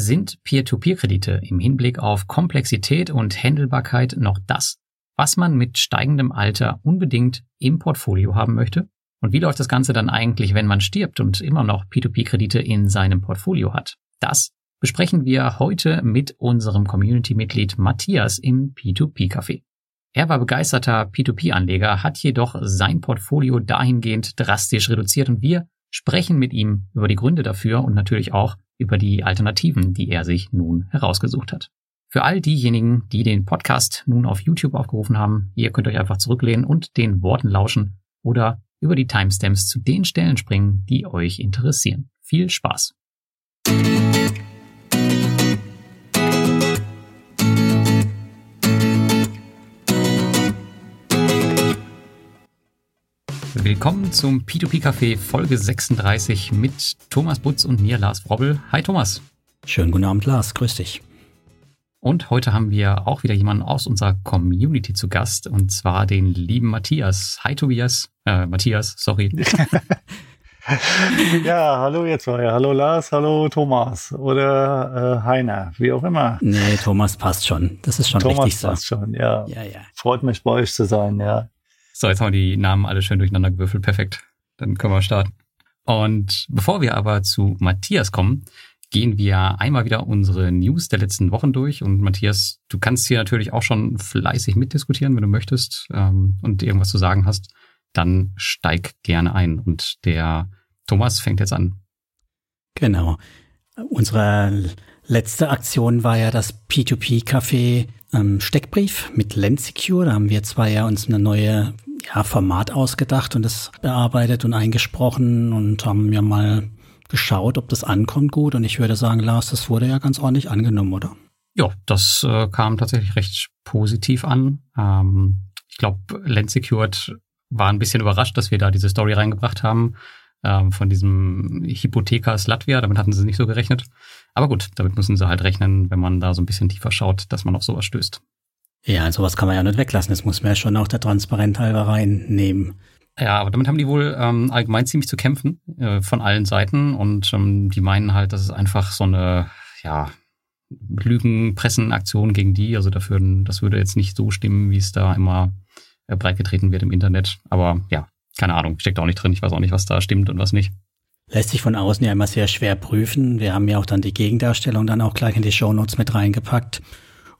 Sind Peer-to-Peer-Kredite im Hinblick auf Komplexität und Händelbarkeit noch das, was man mit steigendem Alter unbedingt im Portfolio haben möchte? Und wie läuft das Ganze dann eigentlich, wenn man stirbt und immer noch P2P-Kredite in seinem Portfolio hat? Das besprechen wir heute mit unserem Community-Mitglied Matthias im P2P-Café. Er war begeisterter P2P-Anleger, hat jedoch sein Portfolio dahingehend drastisch reduziert und wir sprechen mit ihm über die Gründe dafür und natürlich auch über die Alternativen, die er sich nun herausgesucht hat. Für all diejenigen, die den Podcast nun auf YouTube aufgerufen haben, ihr könnt euch einfach zurücklehnen und den Worten lauschen oder über die Timestamps zu den Stellen springen, die euch interessieren. Viel Spaß! Willkommen zum P2P Café Folge 36 mit Thomas Butz und mir, Lars Wrobbel. Hi Thomas. Schönen guten Abend, Lars. Grüß dich. Und heute haben wir auch wieder jemanden aus unserer Community zu Gast, und zwar den lieben Matthias. Hi Tobias. Äh, Matthias, sorry. ja, hallo ihr zwei. Hallo Lars, hallo Thomas oder äh, Heiner, wie auch immer. Nee, Thomas passt schon. Das ist schon Thomas richtig so. passt schon, ja. Ja, ja. Freut mich bei euch zu sein, ja. So, jetzt haben wir die Namen alle schön durcheinander gewürfelt. Perfekt. Dann können wir starten. Und bevor wir aber zu Matthias kommen, gehen wir einmal wieder unsere News der letzten Wochen durch. Und Matthias, du kannst hier natürlich auch schon fleißig mitdiskutieren, wenn du möchtest ähm, und irgendwas zu sagen hast. Dann steig gerne ein. Und der Thomas fängt jetzt an. Genau. Unsere letzte Aktion war ja das P2P-Café ähm, Steckbrief mit Lendsecure. Da haben wir zwei ja uns eine neue ja, Format ausgedacht und das bearbeitet und eingesprochen und haben ja mal geschaut, ob das ankommt gut. Und ich würde sagen, Lars, das wurde ja ganz ordentlich angenommen, oder? Ja, das äh, kam tatsächlich recht positiv an. Ähm, ich glaube, Land Secured war ein bisschen überrascht, dass wir da diese Story reingebracht haben ähm, von diesem Hypothekas Latvia. Damit hatten sie nicht so gerechnet. Aber gut, damit müssen sie halt rechnen, wenn man da so ein bisschen tiefer schaut, dass man auf sowas stößt. Ja, sowas kann man ja nicht weglassen. Das muss man ja schon auch der Transparenz halber reinnehmen. Ja, aber damit haben die wohl ähm, allgemein ziemlich zu kämpfen äh, von allen Seiten und ähm, die meinen halt, dass es einfach so eine, ja, Lügenpressenaktion gegen die. Also dafür, das würde jetzt nicht so stimmen, wie es da immer äh, breitgetreten wird im Internet. Aber ja, keine Ahnung, steckt auch nicht drin. Ich weiß auch nicht, was da stimmt und was nicht. Lässt sich von außen ja immer sehr schwer prüfen. Wir haben ja auch dann die Gegendarstellung dann auch gleich in die Shownotes mit reingepackt.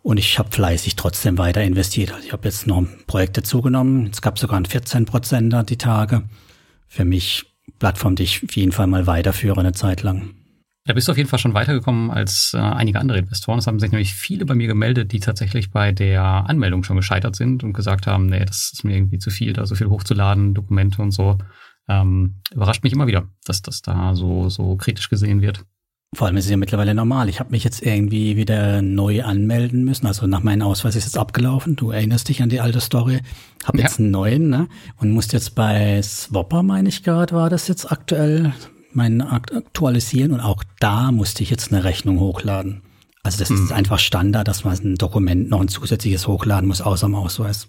Und ich habe fleißig trotzdem weiter investiert. Also ich habe jetzt noch Projekte zugenommen. Es gab sogar einen 14 Prozenter die Tage. Für mich Plattform, die ich auf jeden Fall mal weiterführe eine Zeit lang. Da bist du auf jeden Fall schon weitergekommen als äh, einige andere Investoren. Es haben sich nämlich viele bei mir gemeldet, die tatsächlich bei der Anmeldung schon gescheitert sind und gesagt haben, nee, das ist mir irgendwie zu viel, da so viel hochzuladen, Dokumente und so. Ähm, überrascht mich immer wieder, dass das da so, so kritisch gesehen wird. Vor allem ist es ja mittlerweile normal. Ich habe mich jetzt irgendwie wieder neu anmelden müssen. Also nach meinem Ausweis ist jetzt abgelaufen. Du erinnerst dich an die alte Story. Hab ja. jetzt einen neuen, ne? Und musste jetzt bei Swapper, meine ich gerade, war das jetzt aktuell, meinen aktualisieren. Und auch da musste ich jetzt eine Rechnung hochladen. Also das hm. ist einfach Standard, dass man ein Dokument noch ein zusätzliches hochladen muss, außer dem Ausweis.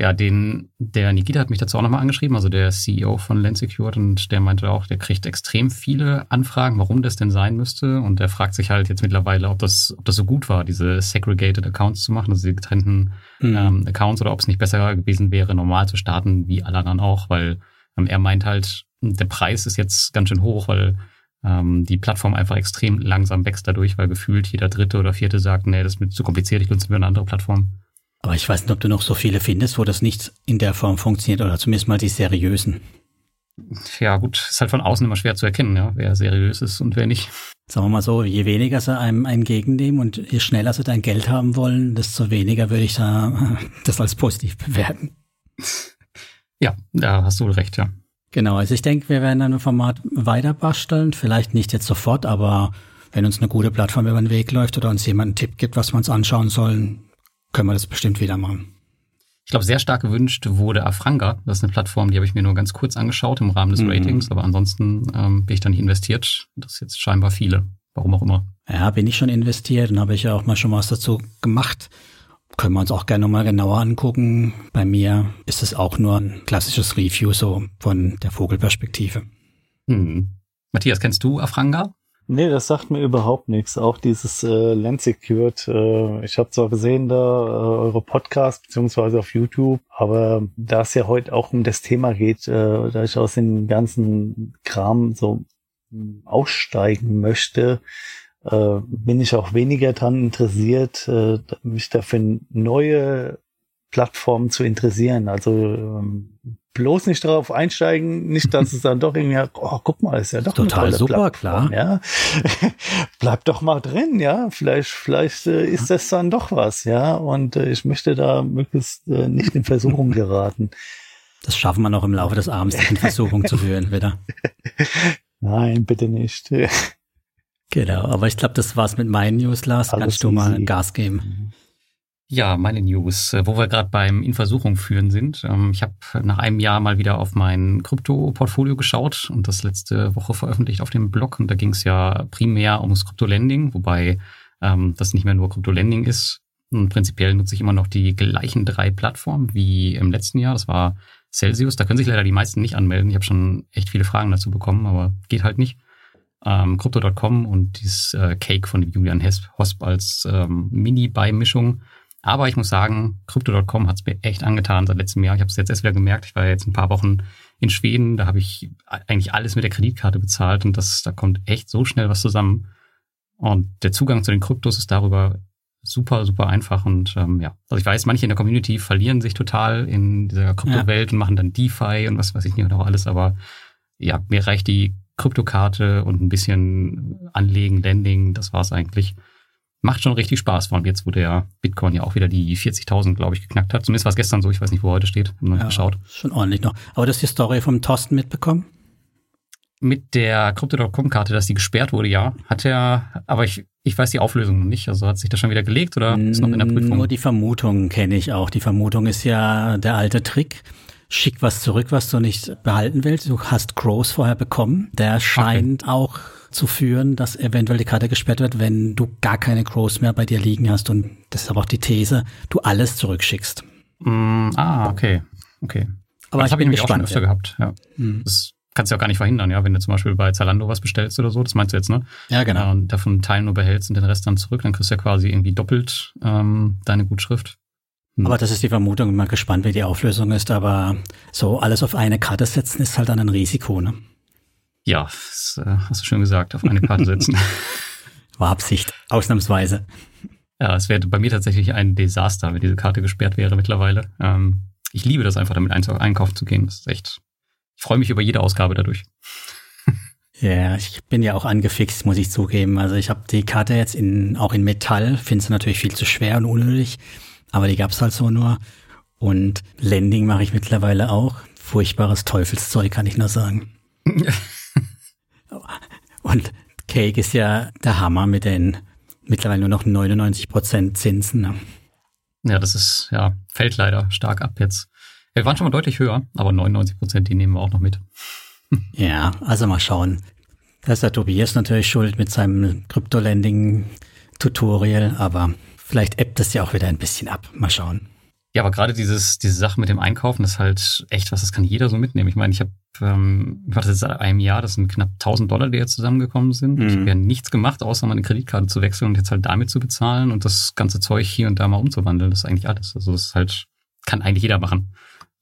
Ja, den, der Nikita hat mich dazu auch nochmal angeschrieben, also der CEO von Lensecured und der meinte auch, der kriegt extrem viele Anfragen, warum das denn sein müsste und der fragt sich halt jetzt mittlerweile, ob das, ob das so gut war, diese segregated Accounts zu machen, also die getrennten mhm. ähm, Accounts oder ob es nicht besser gewesen wäre, normal zu starten, wie alle anderen auch, weil ähm, er meint halt, der Preis ist jetzt ganz schön hoch, weil ähm, die Plattform einfach extrem langsam wächst dadurch, weil gefühlt jeder Dritte oder Vierte sagt, nee, das ist mir zu kompliziert, ich nutze mir eine andere Plattform. Aber ich weiß nicht, ob du noch so viele findest, wo das nicht in der Form funktioniert oder zumindest mal die seriösen. Ja, gut, ist halt von außen immer schwer zu erkennen, ja, wer seriös ist und wer nicht. Sagen wir mal so, je weniger sie einem entgegennehmen und je schneller sie dein Geld haben wollen, desto weniger würde ich da das als positiv bewerten. Ja, da hast du recht, ja. Genau, also ich denke, wir werden dann ein Format weiter basteln, vielleicht nicht jetzt sofort, aber wenn uns eine gute Plattform über den Weg läuft oder uns jemand einen Tipp gibt, was wir uns anschauen sollen, können wir das bestimmt wieder machen. Ich glaube, sehr stark gewünscht wurde Afranga. Das ist eine Plattform, die habe ich mir nur ganz kurz angeschaut im Rahmen des mhm. Ratings, aber ansonsten ähm, bin ich da nicht investiert. Das ist jetzt scheinbar viele. Warum auch immer. Ja, bin ich schon investiert und habe ich ja auch mal schon was dazu gemacht. Können wir uns auch gerne nochmal genauer angucken. Bei mir ist es auch nur ein klassisches Review so von der Vogelperspektive. Mhm. Matthias, kennst du Afranga? Nee, das sagt mir überhaupt nichts. Auch dieses äh, Land Secured, äh, ich habe zwar gesehen da äh, eure Podcast beziehungsweise auf YouTube, aber da es ja heute auch um das Thema geht, äh, da ich aus dem ganzen Kram so hm, aussteigen möchte, äh, bin ich auch weniger dran interessiert, äh, mich dafür neue Plattformen zu interessieren. Also ähm, bloß nicht darauf einsteigen, nicht, dass es dann doch irgendwie, oh, guck mal, ist ja doch total super, Plattform, klar. Ja, bleib doch mal drin, ja, vielleicht, vielleicht äh, ist das dann doch was, ja, und äh, ich möchte da möglichst äh, nicht in Versuchung geraten. Das schaffen wir noch im Laufe des Abends, in Versuchung zu führen, wieder. Nein, bitte nicht. genau, aber ich glaube, das war's mit meinen News, Lars. Kannst du mal Gas geben? Mhm. Ja, meine News, äh, wo wir gerade beim In Versuchung führen sind. Ähm, ich habe nach einem Jahr mal wieder auf mein Krypto-Portfolio geschaut und das letzte Woche veröffentlicht auf dem Blog. Und da ging es ja primär ums Krypto-Lending, wobei ähm, das nicht mehr nur Krypto-Lending ist. Und prinzipiell nutze ich immer noch die gleichen drei Plattformen wie im letzten Jahr. Das war Celsius. Da können sich leider die meisten nicht anmelden. Ich habe schon echt viele Fragen dazu bekommen, aber geht halt nicht. Ähm, Crypto.com und dieses äh, Cake von Julian Hosp als ähm, Mini-Beimischung. Aber ich muss sagen, Crypto.com hat es mir echt angetan seit letztem Jahr. Ich habe es jetzt erst wieder gemerkt. Ich war jetzt ein paar Wochen in Schweden. Da habe ich eigentlich alles mit der Kreditkarte bezahlt und das, da kommt echt so schnell was zusammen. Und der Zugang zu den Kryptos ist darüber super, super einfach. Und ähm, ja, also ich weiß, manche in der Community verlieren sich total in dieser Kryptowelt ja. und machen dann DeFi und was weiß ich nicht und auch alles. Aber ja, mir reicht die Kryptokarte und ein bisschen Anlegen, Lending, das war's eigentlich macht schon richtig Spaß. Vor allem jetzt, wo der Bitcoin ja auch wieder die 40.000, glaube ich, geknackt hat. Zumindest war es gestern so. Ich weiß nicht, wo heute steht. Haben ja, geschaut. Schon ordentlich noch. Aber das ist die Story vom Thorsten mitbekommen? Mit der Crypto.com-Karte, dass die gesperrt wurde, ja. Hat er, aber ich, ich weiß die Auflösung noch nicht. Also hat sich das schon wieder gelegt oder ist noch in der Prüfung? Nur die Vermutung kenne ich auch. Die Vermutung ist ja der alte Trick. Schick was zurück, was du nicht behalten willst. Du hast Gross vorher bekommen. Der scheint okay. auch zu führen, dass eventuell die Karte gesperrt wird, wenn du gar keine Crows mehr bei dir liegen hast. Und das ist aber auch die These, du alles zurückschickst. Mm, ah, okay. Okay. Aber, das habe ich nämlich auch schon öfter ja. gehabt. Ja. Mhm. Das kannst du ja auch gar nicht verhindern, ja. Wenn du zum Beispiel bei Zalando was bestellst oder so, das meinst du jetzt, ne? Ja, genau. und davon einen Teil nur behältst und den Rest dann zurück, dann kriegst du ja quasi irgendwie doppelt ähm, deine Gutschrift. Hm. Aber das ist die Vermutung, bin mal gespannt, wie die Auflösung ist, aber so alles auf eine Karte setzen ist halt dann ein Risiko, ne? Ja, das äh, hast du schön gesagt, auf eine Karte setzen. War Absicht, ausnahmsweise. Ja, es wäre bei mir tatsächlich ein Desaster, wenn diese Karte gesperrt wäre mittlerweile. Ähm, ich liebe das einfach, damit einkaufen zu gehen. Das ist echt. Ich freue mich über jede Ausgabe dadurch. Ja, ich bin ja auch angefixt, muss ich zugeben. Also ich habe die Karte jetzt in, auch in Metall, finde sie natürlich viel zu schwer und unnötig, aber die gab's halt so nur. Und Landing mache ich mittlerweile auch. Furchtbares Teufelszeug, kann ich nur sagen. Und Cake ist ja der Hammer mit den mittlerweile nur noch 99 Prozent Zinsen. Ne? Ja, das ist, ja, fällt leider stark ab jetzt. Wir waren schon mal deutlich höher, aber 99 Prozent, die nehmen wir auch noch mit. ja, also mal schauen. Da ist der Tobias natürlich schuld mit seinem Crypto-Landing-Tutorial, aber vielleicht ebbt es ja auch wieder ein bisschen ab. Mal schauen. Ja, aber gerade dieses, diese Sache mit dem Einkaufen ist halt echt was, das kann jeder so mitnehmen. Ich meine, ich habe, ähm, ich das seit einem Jahr, das sind knapp 1000 Dollar, die jetzt zusammengekommen sind. Mhm. Ich habe ja nichts gemacht, außer meine Kreditkarte zu wechseln und jetzt halt damit zu bezahlen und das ganze Zeug hier und da mal umzuwandeln. Das ist eigentlich alles. Also das ist halt, kann eigentlich jeder machen.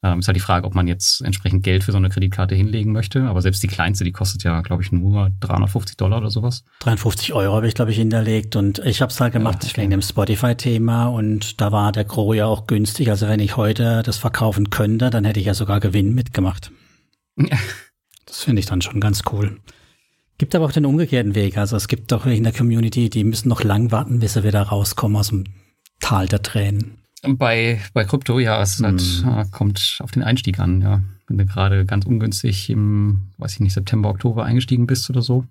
Ähm, ist halt die Frage, ob man jetzt entsprechend Geld für so eine Kreditkarte hinlegen möchte. Aber selbst die kleinste, die kostet ja, glaube ich, nur 350 Dollar oder sowas. 53 Euro habe ich, glaube ich, hinterlegt. Und ich habe es halt gemacht ja, okay. wegen dem Spotify-Thema. Und da war der Gro ja auch günstig. Also wenn ich heute das verkaufen könnte, dann hätte ich ja sogar Gewinn mitgemacht. Ja. Das finde ich dann schon ganz cool. Gibt aber auch den umgekehrten Weg. Also es gibt doch in der Community, die müssen noch lang warten, bis sie wieder rauskommen aus dem Tal der Tränen. Bei, bei Krypto, ja, es halt, hm. kommt auf den Einstieg an, ja. Wenn du gerade ganz ungünstig im, weiß ich nicht, September, Oktober eingestiegen bist oder so,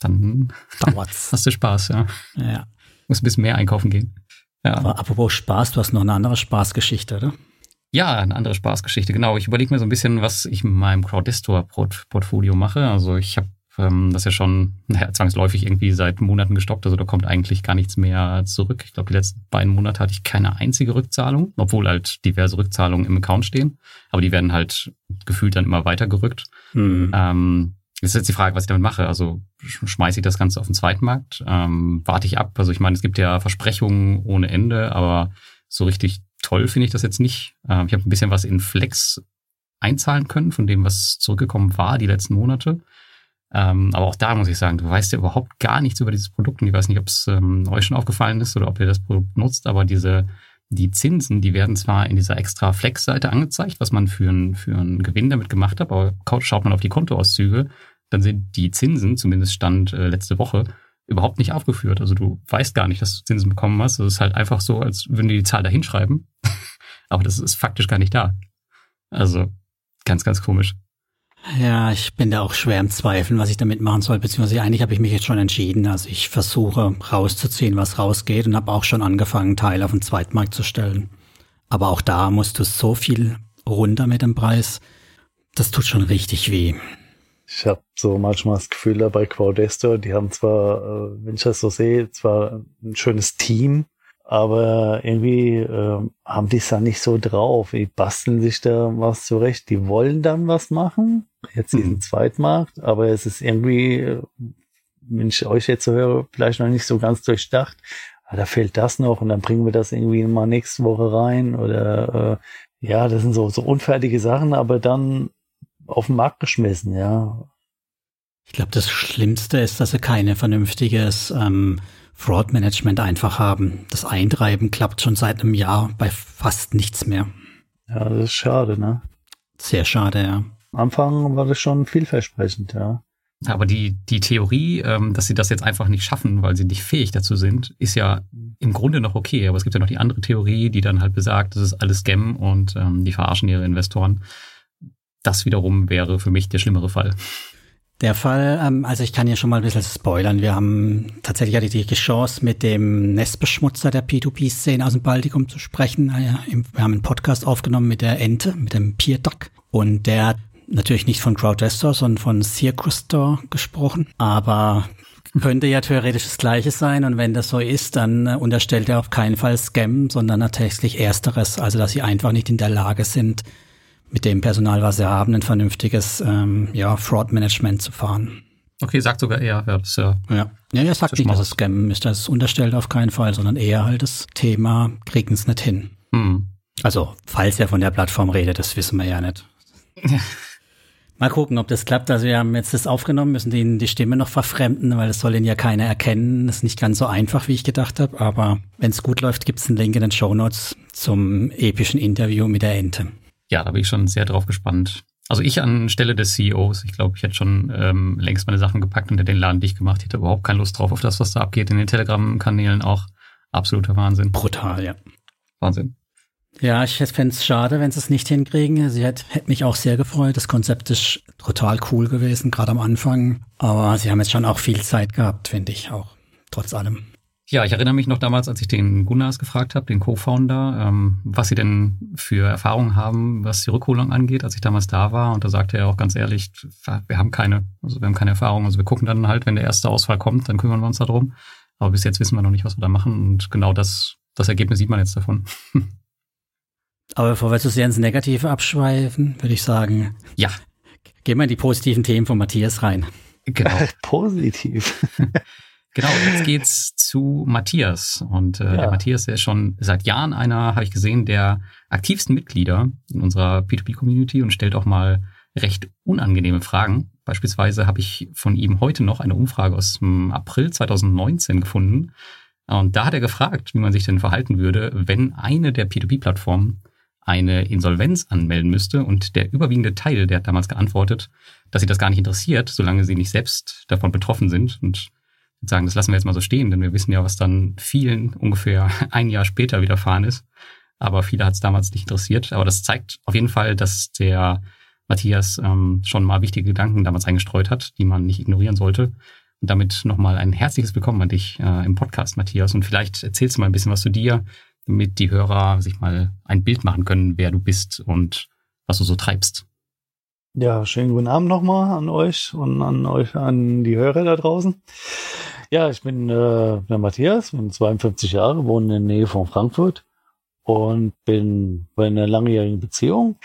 dann Dauert's. hast du Spaß, ja. Ja. Muss ein bisschen mehr einkaufen gehen. Ja. Aber apropos Spaß, du hast noch eine andere Spaßgeschichte, oder? Ja, eine andere Spaßgeschichte, genau. Ich überlege mir so ein bisschen, was ich mit meinem Crowdestor-Portfolio mache. Also ich habe ähm, das ist ja schon naja, zwangsläufig irgendwie seit Monaten gestoppt. Also da kommt eigentlich gar nichts mehr zurück. Ich glaube, die letzten beiden Monate hatte ich keine einzige Rückzahlung, obwohl halt diverse Rückzahlungen im Account stehen. Aber die werden halt gefühlt dann immer weitergerückt. Mhm. Ähm, ist jetzt die Frage, was ich damit mache. Also schmeiße ich das Ganze auf den Zweitmarkt? Ähm, warte ich ab? Also ich meine, es gibt ja Versprechungen ohne Ende, aber so richtig toll finde ich das jetzt nicht. Ähm, ich habe ein bisschen was in Flex einzahlen können von dem, was zurückgekommen war die letzten Monate. Ähm, aber auch da muss ich sagen, du weißt ja überhaupt gar nichts über dieses Produkt und ich weiß nicht, ob es ähm, euch schon aufgefallen ist oder ob ihr das Produkt nutzt, aber diese die Zinsen, die werden zwar in dieser extra Flex-Seite angezeigt, was man für einen für einen Gewinn damit gemacht hat, aber schaut man auf die Kontoauszüge, dann sind die Zinsen, zumindest Stand äh, letzte Woche, überhaupt nicht aufgeführt. Also du weißt gar nicht, dass du Zinsen bekommen hast. Es ist halt einfach so, als würden die die Zahl da hinschreiben. aber das ist faktisch gar nicht da. Also ganz, ganz komisch. Ja, ich bin da auch schwer im Zweifeln, was ich damit machen soll, beziehungsweise eigentlich habe ich mich jetzt schon entschieden. Also ich versuche rauszuziehen, was rausgeht und habe auch schon angefangen, Teile auf den Zweitmarkt zu stellen. Aber auch da musst du so viel runter mit dem Preis. Das tut schon richtig weh. Ich habe so manchmal das Gefühl, da bei Quadesto, die haben zwar, äh, wenn ich das so sehe, zwar ein schönes Team, aber irgendwie äh, haben die es dann nicht so drauf. Die basteln sich da was zurecht. Die wollen dann was machen, jetzt diesen mhm. Zweitmarkt, aber es ist irgendwie, äh, wenn ich euch jetzt so höre, vielleicht noch nicht so ganz durchdacht. Aber da fehlt das noch und dann bringen wir das irgendwie mal nächste Woche rein oder äh, ja, das sind so, so unfertige Sachen, aber dann auf den Markt geschmissen, ja. Ich glaube, das Schlimmste ist, dass sie keine vernünftiges ähm, Fraud-Management einfach haben. Das Eintreiben klappt schon seit einem Jahr bei fast nichts mehr. Ja, das ist schade, ne? Sehr schade, ja. Am Anfang war das schon vielversprechend, ja. Aber die, die Theorie, ähm, dass sie das jetzt einfach nicht schaffen, weil sie nicht fähig dazu sind, ist ja im Grunde noch okay. Aber es gibt ja noch die andere Theorie, die dann halt besagt, das ist alles Scam und ähm, die verarschen ihre Investoren. Das wiederum wäre für mich der schlimmere Fall. Der Fall, ähm, also ich kann hier schon mal ein bisschen spoilern. Wir haben tatsächlich hatte die Chance, mit dem Nestbeschmutzer der P2P-Szene aus dem Baltikum zu sprechen. Ah wir haben einen Podcast aufgenommen mit der Ente, mit dem Pier Duck. Und der natürlich nicht von Crowdestor, sondern von Circustor gesprochen. Aber könnte ja theoretisch das Gleiche sein. Und wenn das so ist, dann äh, unterstellt er auf keinen Fall Scam, sondern tatsächlich Ersteres. Also, dass sie einfach nicht in der Lage sind, mit dem Personal, was sie haben, ein vernünftiges ähm, ja, Fraud-Management zu fahren. Okay, sagt sogar er, ja, das ja. Ja, ja er sagt nicht, dass es Scam ist, das unterstellt auf keinen Fall, sondern eher halt das Thema, kriegen es nicht hin. Hm. Also, falls er von der Plattform redet, das wissen wir ja nicht. Mal gucken, ob das klappt. Also wir haben jetzt das aufgenommen, müssen denen die Stimme noch verfremden, weil das soll ihn ja keiner erkennen. Das ist nicht ganz so einfach, wie ich gedacht habe. Aber wenn es gut läuft, gibt es einen Link in den Show Notes zum epischen Interview mit der Ente ja, da bin ich schon sehr drauf gespannt. Also ich anstelle des CEOs, ich glaube, ich hätte schon ähm, längst meine Sachen gepackt und hätte den Laden dicht gemacht. Ich hätte überhaupt keine Lust drauf auf das, was da abgeht in den Telegram-Kanälen auch. Absoluter Wahnsinn. Brutal, ja. Wahnsinn. Ja, ich fände es schade, wenn sie es nicht hinkriegen. Sie hätte hätt mich auch sehr gefreut. Das Konzept ist total cool gewesen, gerade am Anfang. Aber sie haben jetzt schon auch viel Zeit gehabt, finde ich auch. Trotz allem. Ja, ich erinnere mich noch damals, als ich den Gunnars gefragt habe, den Co-Founder, ähm, was sie denn für Erfahrungen haben, was die Rückholung angeht, als ich damals da war. Und da sagte er auch ganz ehrlich, wir haben keine, also wir haben keine Erfahrung. Also wir gucken dann halt, wenn der erste Ausfall kommt, dann kümmern wir uns darum. Aber bis jetzt wissen wir noch nicht, was wir da machen. Und genau das, das Ergebnis sieht man jetzt davon. Aber bevor wir zu sehr ins Negative abschweifen, würde ich sagen, ja. Gehen wir in die positiven Themen von Matthias rein. Genau. Positiv. Genau, jetzt geht's zu Matthias. Und äh, ja. der Matthias, der ist schon seit Jahren einer, habe ich gesehen, der aktivsten Mitglieder in unserer P2P-Community und stellt auch mal recht unangenehme Fragen. Beispielsweise habe ich von ihm heute noch eine Umfrage aus dem April 2019 gefunden. Und da hat er gefragt, wie man sich denn verhalten würde, wenn eine der P2P-Plattformen eine Insolvenz anmelden müsste. Und der überwiegende Teil, der hat damals geantwortet, dass sie das gar nicht interessiert, solange sie nicht selbst davon betroffen sind. Und sagen, das lassen wir jetzt mal so stehen, denn wir wissen ja, was dann vielen ungefähr ein Jahr später widerfahren ist. Aber viele hat es damals nicht interessiert. Aber das zeigt auf jeden Fall, dass der Matthias ähm, schon mal wichtige Gedanken damals eingestreut hat, die man nicht ignorieren sollte. Und damit nochmal ein herzliches Willkommen an dich äh, im Podcast, Matthias. Und vielleicht erzählst du mal ein bisschen was zu dir, damit die Hörer sich mal ein Bild machen können, wer du bist und was du so treibst. Ja, schönen guten Abend nochmal an euch und an euch, an die Hörer da draußen. Ja, ich bin äh, der Matthias, bin 52 Jahre, wohne in der Nähe von Frankfurt und bin bei einer langjährigen Beziehung.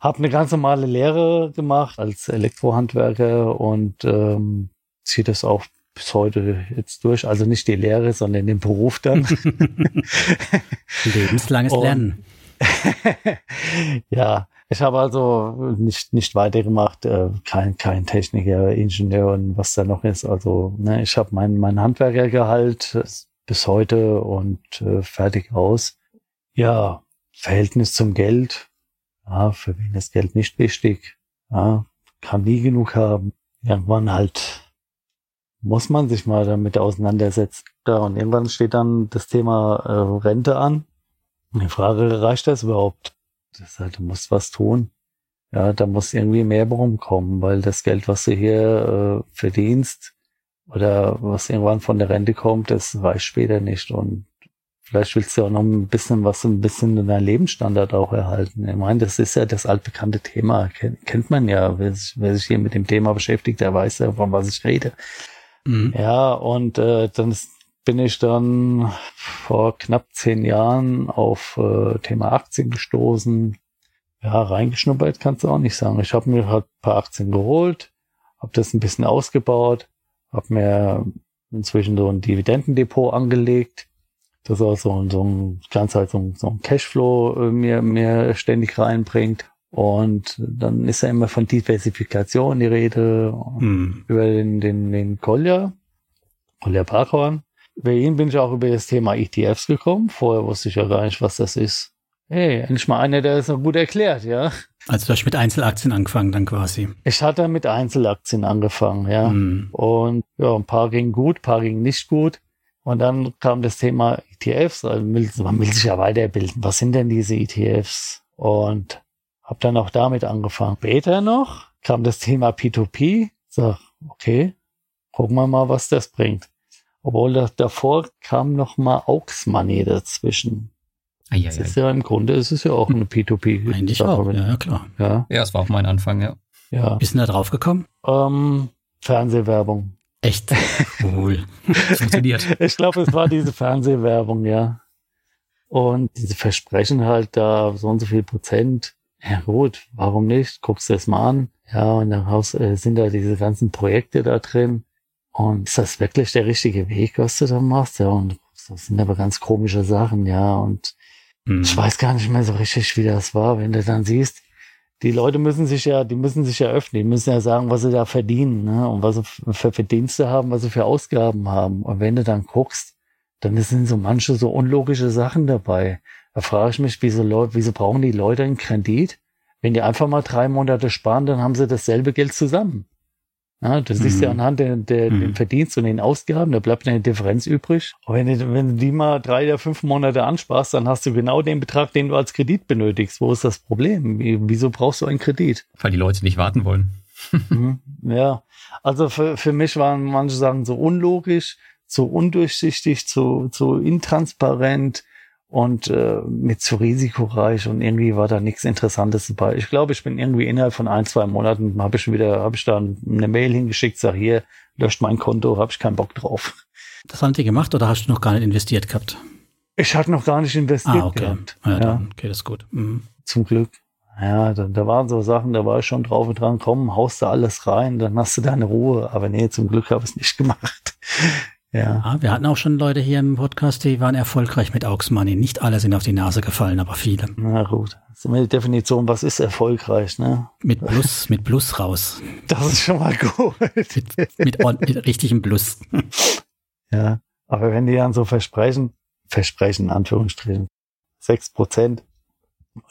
Habe eine ganz normale Lehre gemacht als Elektrohandwerker und ähm, ziehe das auch bis heute jetzt durch. Also nicht die Lehre, sondern den Beruf dann. Lebenslanges und, Lernen. ja, ich habe also nicht, nicht weitergemacht, äh, kein, kein Techniker, Ingenieur und was da noch ist. Also ne, ich habe mein, mein Handwerkergehalt bis heute und äh, fertig aus. Ja, Verhältnis zum Geld. Ja, für wen ist Geld nicht wichtig? Ja, kann nie genug haben. Irgendwann halt muss man sich mal damit auseinandersetzen. Ja, und irgendwann steht dann das Thema äh, Rente an. Und die Frage, reicht das überhaupt? Das heißt, du musst was tun. Ja, da muss irgendwie mehr rumkommen, weil das Geld, was du hier äh, verdienst oder was irgendwann von der Rente kommt, das reicht später nicht. Und Vielleicht willst du auch noch ein bisschen was, ein bisschen in deinen Lebensstandard auch erhalten. Ich meine, das ist ja das altbekannte Thema. Kennt, kennt man ja. Wer sich, wer sich hier mit dem Thema beschäftigt, der weiß ja, von was ich rede. Mhm. Ja, und äh, dann bin ich dann vor knapp zehn Jahren auf äh, Thema Aktien gestoßen. Ja, reingeschnuppert kannst du auch nicht sagen. Ich habe mir halt ein paar Aktien geholt, habe das ein bisschen ausgebaut, habe mir inzwischen so ein Dividendendepot angelegt dass er so, so ein ganz halt so, so ein Cashflow äh, mir, mir ständig reinbringt. Und dann ist ja immer von Diversifikation die Rede hm. über den, den, den Kolja, Kolja Parkhorn. Über ihn bin ich auch über das Thema ETFs gekommen. Vorher wusste ich ja gar nicht, was das ist. Hey, endlich mal einer, der es noch gut erklärt, ja. Also du hast mit Einzelaktien angefangen dann quasi. Ich hatte mit Einzelaktien angefangen, ja. Hm. Und ja, ein paar gingen gut, ein paar gingen nicht gut. Und dann kam das Thema ETFs, also man will sich ja weiterbilden. Was sind denn diese ETFs? Und habe dann auch damit angefangen. Später noch kam das Thema P2P. Sag, okay, gucken wir mal, was das bringt. Obwohl das, davor kam noch mal Aux Money dazwischen. Ah, ja, das ist ja im Grunde ist es ja auch eine P2P. Eigentlich auch, ja, klar. Ja. ja, es war auch mein Anfang, ja. ja. Bist du da drauf gekommen? Ähm, Fernsehwerbung. Echt cool. Funktioniert. ich glaube, es war diese Fernsehwerbung, ja. Und diese Versprechen halt da so und so viel Prozent. Ja gut, warum nicht? Guckst du das mal an. Ja, und dann äh, sind da diese ganzen Projekte da drin. Und ist das wirklich der richtige Weg, was du da machst? Ja, und das sind aber ganz komische Sachen, ja. Und mhm. ich weiß gar nicht mehr so richtig, wie das war, wenn du dann siehst, die Leute müssen sich ja, die müssen sich ja öffnen, die müssen ja sagen, was sie da verdienen, ne? Und was sie für Verdienste haben, was sie für Ausgaben haben. Und wenn du dann guckst, dann sind so manche so unlogische Sachen dabei. Da frage ich mich, wieso Leute, wieso brauchen die Leute einen Kredit? Wenn die einfach mal drei Monate sparen, dann haben sie dasselbe Geld zusammen. Ja, das mhm. ist ja anhand der, der mhm. den Verdienst und den Ausgaben, da bleibt eine Differenz übrig. Und wenn du, wenn du die mal drei oder fünf Monate ansparst, dann hast du genau den Betrag, den du als Kredit benötigst. Wo ist das Problem? Wieso brauchst du einen Kredit? Weil die Leute nicht warten wollen. Mhm. ja, also für, für mich waren manche Sachen so unlogisch, zu undurchsichtig, zu, zu intransparent und äh, mit zu risikoreich und irgendwie war da nichts Interessantes dabei. Ich glaube, ich bin irgendwie innerhalb von ein, zwei Monaten habe ich wieder, habe ich da eine Mail hingeschickt, sag hier, löscht mein Konto, habe ich keinen Bock drauf. Das haben die gemacht oder hast du noch gar nicht investiert gehabt? Ich hatte noch gar nicht investiert ah, okay. gehabt. Ja, ja. okay, das ist gut. Mhm. Zum Glück. Ja, da, da waren so Sachen, da war ich schon drauf und dran, komm, haust du alles rein, dann hast du deine Ruhe. Aber nee, zum Glück habe ich es nicht gemacht. Ja. ja. Wir hatten auch schon Leute hier im Podcast, die waren erfolgreich mit Aux Money. Nicht alle sind auf die Nase gefallen, aber viele. Na gut. Das ist eine Definition, was ist erfolgreich, ne? Mit Plus, mit Plus raus. Das ist schon mal gut. mit, mit, mit richtigem Plus. ja. Aber wenn die dann so versprechen, versprechen in Anführungsstrichen, sechs Prozent,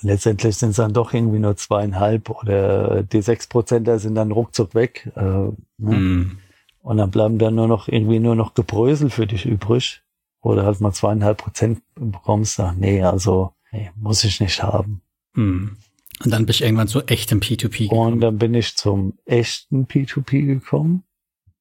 letztendlich sind es dann doch irgendwie nur zweieinhalb oder die sechs Prozenter sind dann ruckzuck weg. Äh, ne? mm. Und dann bleiben dann nur noch irgendwie nur noch Gebrösel für dich übrig. Oder halt mal zweieinhalb Prozent bekommst. Ach, nee, also nee, muss ich nicht haben. Hm. Und dann bist du irgendwann zu echtem P2P gekommen. Und dann bin ich zum echten P2P gekommen.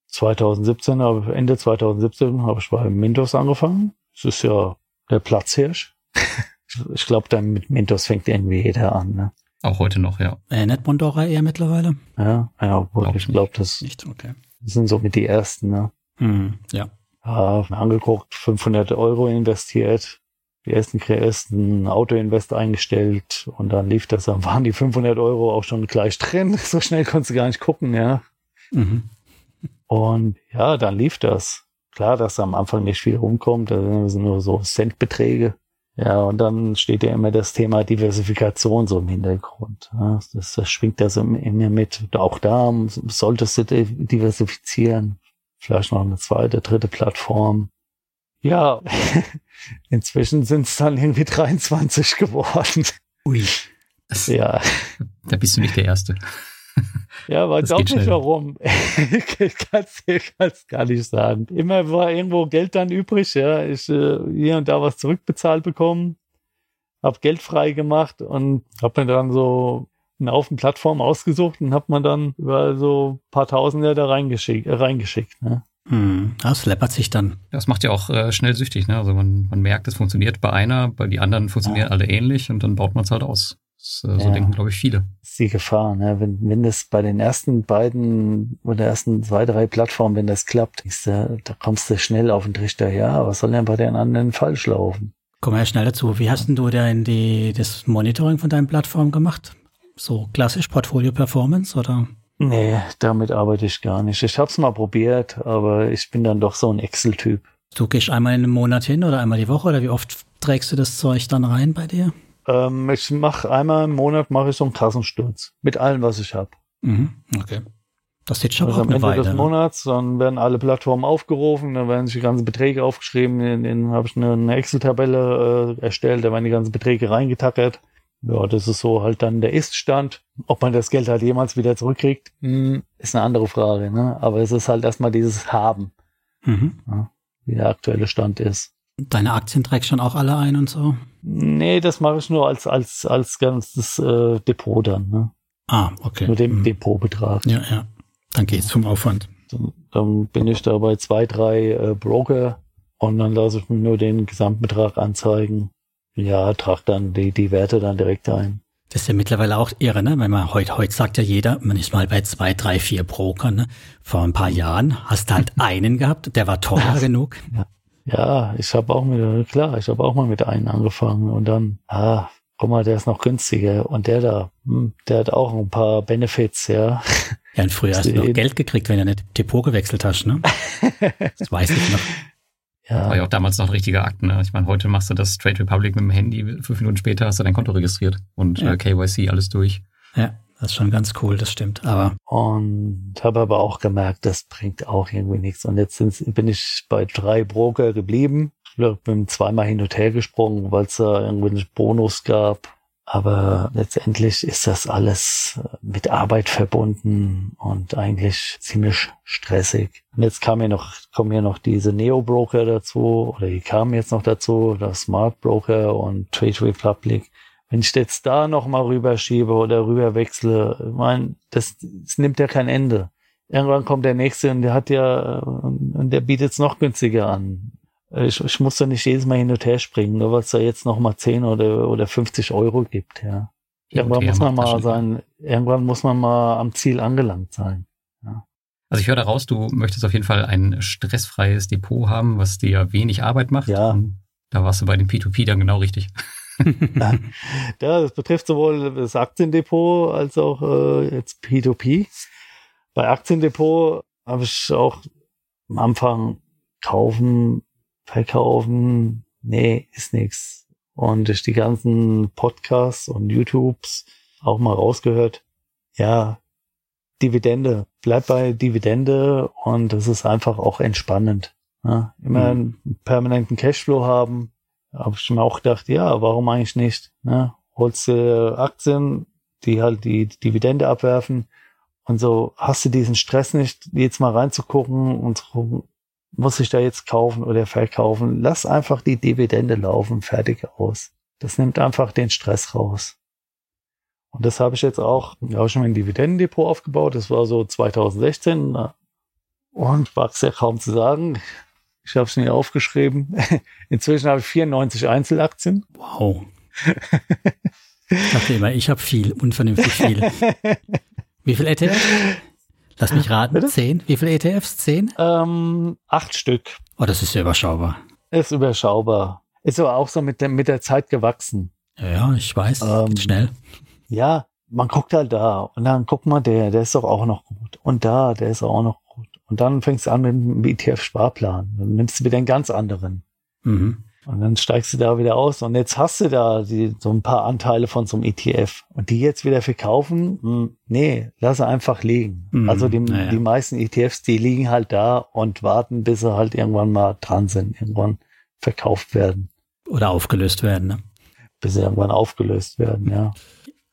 2017, Ende 2017 habe ich bei Mintos angefangen. Das ist ja der Platzhirsch. ich glaube, dann mit Mintos fängt irgendwie jeder an. Ne? Auch heute noch, ja. Äh, nicht Mondora eher mittlerweile? Ja, ja, obwohl glaub ich glaube, das nicht. Okay. Das sind so mit die ersten, ne? Hm, ja. Ja, angeguckt, 500 Euro investiert. die ersten, ersten Autoinvest eingestellt und dann lief das, dann waren die 500 Euro auch schon gleich drin. So schnell konntest du gar nicht gucken, ja. Mhm. Und ja, dann lief das. Klar, dass am Anfang nicht viel rumkommt, das sind nur so Centbeträge. Ja, und dann steht ja immer das Thema Diversifikation so im Hintergrund. Das, das schwingt ja so immer mit. Auch da solltest du diversifizieren. Vielleicht noch eine zweite, dritte Plattform. Ja, inzwischen sind es dann irgendwie 23 geworden. Ui. ja. Da bist du nicht der Erste. Ja, weiß auch nicht schnell. warum. ich kann es gar nicht sagen. Immer war irgendwo Geld dann übrig, ja. Ich äh, hier und da was zurückbezahlt bekommen, hab Geld frei gemacht und hab mir dann so einen Haufen Plattform ausgesucht und hab man dann über so paar Tausende da reingeschickt. Äh, reingeschickt ne? Hm, das läppert sich dann. Das macht ja auch äh, schnell süchtig. Ne? Also man, man merkt, es funktioniert bei einer, bei die anderen funktionieren ja. alle ähnlich und dann baut man es halt aus. Das, äh, so ja. denken, glaube ich, viele. Das ist die Gefahr. Ne? Wenn, wenn das bei den ersten beiden oder ersten zwei, drei Plattformen, wenn das klappt, ist da, da kommst du schnell auf den Trichter. Ja, was soll denn bei den anderen falsch laufen? Komm mal schnell dazu. Wie hast denn du denn die, das Monitoring von deinen Plattformen gemacht? So klassisch Portfolio Performance oder? Nee, damit arbeite ich gar nicht. Ich habe es mal probiert, aber ich bin dann doch so ein Excel-Typ. Du gehst einmal in einem Monat hin oder einmal die Woche oder wie oft trägst du das Zeug dann rein bei dir? Ähm, ich mache einmal im Monat mache ich so einen Kassensturz mit allem, was ich habe. Mhm, okay. Das sieht schon also auch am Ende Weile, des ne? Monats, dann werden alle Plattformen aufgerufen, dann werden sich die ganzen Beträge aufgeschrieben, in, in habe ich eine, eine Excel-Tabelle äh, erstellt, da werden die ganzen Beträge reingetackert. Ja, das ist so halt dann der Ist-Stand. Ob man das Geld halt jemals wieder zurückkriegt, hm, ist eine andere Frage. Ne? Aber es ist halt erstmal dieses Haben, mhm. ja, wie der aktuelle Stand ist. Deine Aktien trägst schon auch alle ein und so? Nee, das mache ich nur als, als, als ganzes äh, Depot dann. Ne? Ah, okay. Nur den mhm. Depotbetrag. Ja, ja. Dann geht's zum Aufwand. Dann, dann bin ich da bei zwei, drei äh, Broker und dann lasse ich mir nur den Gesamtbetrag anzeigen. Ja, trag dann die, die Werte dann direkt ein. Das ist ja mittlerweile auch irre, ne? Weil man heute, heute sagt ja jeder, man ist mal bei zwei, drei, vier Brokern, ne? Vor ein paar Jahren hast du halt einen gehabt, der war teuer genug. Ja. Ja, ich habe auch mit, klar, ich habe auch mal mit einem angefangen und dann, ah, guck mal, der ist noch günstiger und der da, hm, der hat auch ein paar Benefits, ja. Ja, und früher hast du noch Geld gekriegt, wenn du nicht Depot gewechselt hast, ne? Das weiß ich noch. Ja. Das war ja auch damals noch ein richtiger Akt, ne? Ich meine, heute machst du das Trade Republic mit dem Handy, fünf Minuten später hast du dein Konto registriert und ja. äh, KYC alles durch. Ja. Das ist schon ganz cool, das stimmt. Aber und habe aber auch gemerkt, das bringt auch irgendwie nichts. Und jetzt bin ich bei drei Broker geblieben. Ich bin zweimal hin und her gesprungen, weil es da irgendwie einen Bonus gab. Aber letztendlich ist das alles mit Arbeit verbunden und eigentlich ziemlich stressig. Und jetzt kam hier noch, kommen hier noch diese Neo-Broker dazu, oder die kamen jetzt noch dazu, das Smart Broker und Trade Republic. Wenn ich jetzt da nochmal rüberschiebe oder rüberwechsle, ich meine, das, das nimmt ja kein Ende. Irgendwann kommt der nächste und der hat ja, und der bietet es noch günstiger an. Ich, ich muss da nicht jedes Mal hin und her springen, nur weil es da jetzt nochmal 10 oder, oder 50 Euro gibt, ja. Irgendwann muss man mal sein, irgendwann muss man mal am Ziel angelangt sein. Ja. Also ich höre daraus, du möchtest auf jeden Fall ein stressfreies Depot haben, was dir wenig Arbeit macht. Ja. Da warst du bei dem P2P dann genau richtig. ja, das betrifft sowohl das Aktiendepot als auch äh, jetzt P2P. Bei Aktiendepot habe ich auch am Anfang kaufen, verkaufen, nee, ist nix. Und durch die ganzen Podcasts und YouTubes auch mal rausgehört, ja, Dividende, bleib bei Dividende und das ist einfach auch entspannend. Ja, immer mhm. einen permanenten Cashflow haben, habe ich mir auch gedacht, ja, warum eigentlich nicht? Ne? Holst du Aktien, die halt die Dividende abwerfen und so hast du diesen Stress nicht, jetzt mal reinzugucken und muss ich da jetzt kaufen oder verkaufen? Lass einfach die Dividende laufen, fertig aus. Das nimmt einfach den Stress raus. Und das habe ich jetzt auch, da habe ich schon mein Dividendendepot aufgebaut. Das war so 2016. Und wag's ja kaum zu sagen. Ich habe es mir aufgeschrieben. Inzwischen habe ich 94 Einzelaktien. Wow. ich dachte immer, ich habe viel, unvernünftig viel. Wie viel ETF? Lass mich raten, Bitte? zehn. Wie viele ETFs? Zehn? Ähm, acht Stück. Oh, das ist ja überschaubar. Ist überschaubar. Ist aber auch so mit der, mit der Zeit gewachsen. Ja, ich weiß, ähm, schnell. Ja, man guckt halt da und dann guckt man der, der ist doch auch noch gut. Und da, der ist auch noch gut. Und dann fängst du an mit dem ETF-Sparplan. Dann nimmst du wieder einen ganz anderen. Mhm. Und dann steigst du da wieder aus und jetzt hast du da die, so ein paar Anteile von so einem ETF. Und die jetzt wieder verkaufen, mh, hm, nee, lass einfach liegen. Mhm, also die, ja. die meisten ETFs, die liegen halt da und warten, bis sie halt irgendwann mal dran sind, irgendwann verkauft werden. Oder aufgelöst werden, ne? Bis sie irgendwann aufgelöst werden, ja.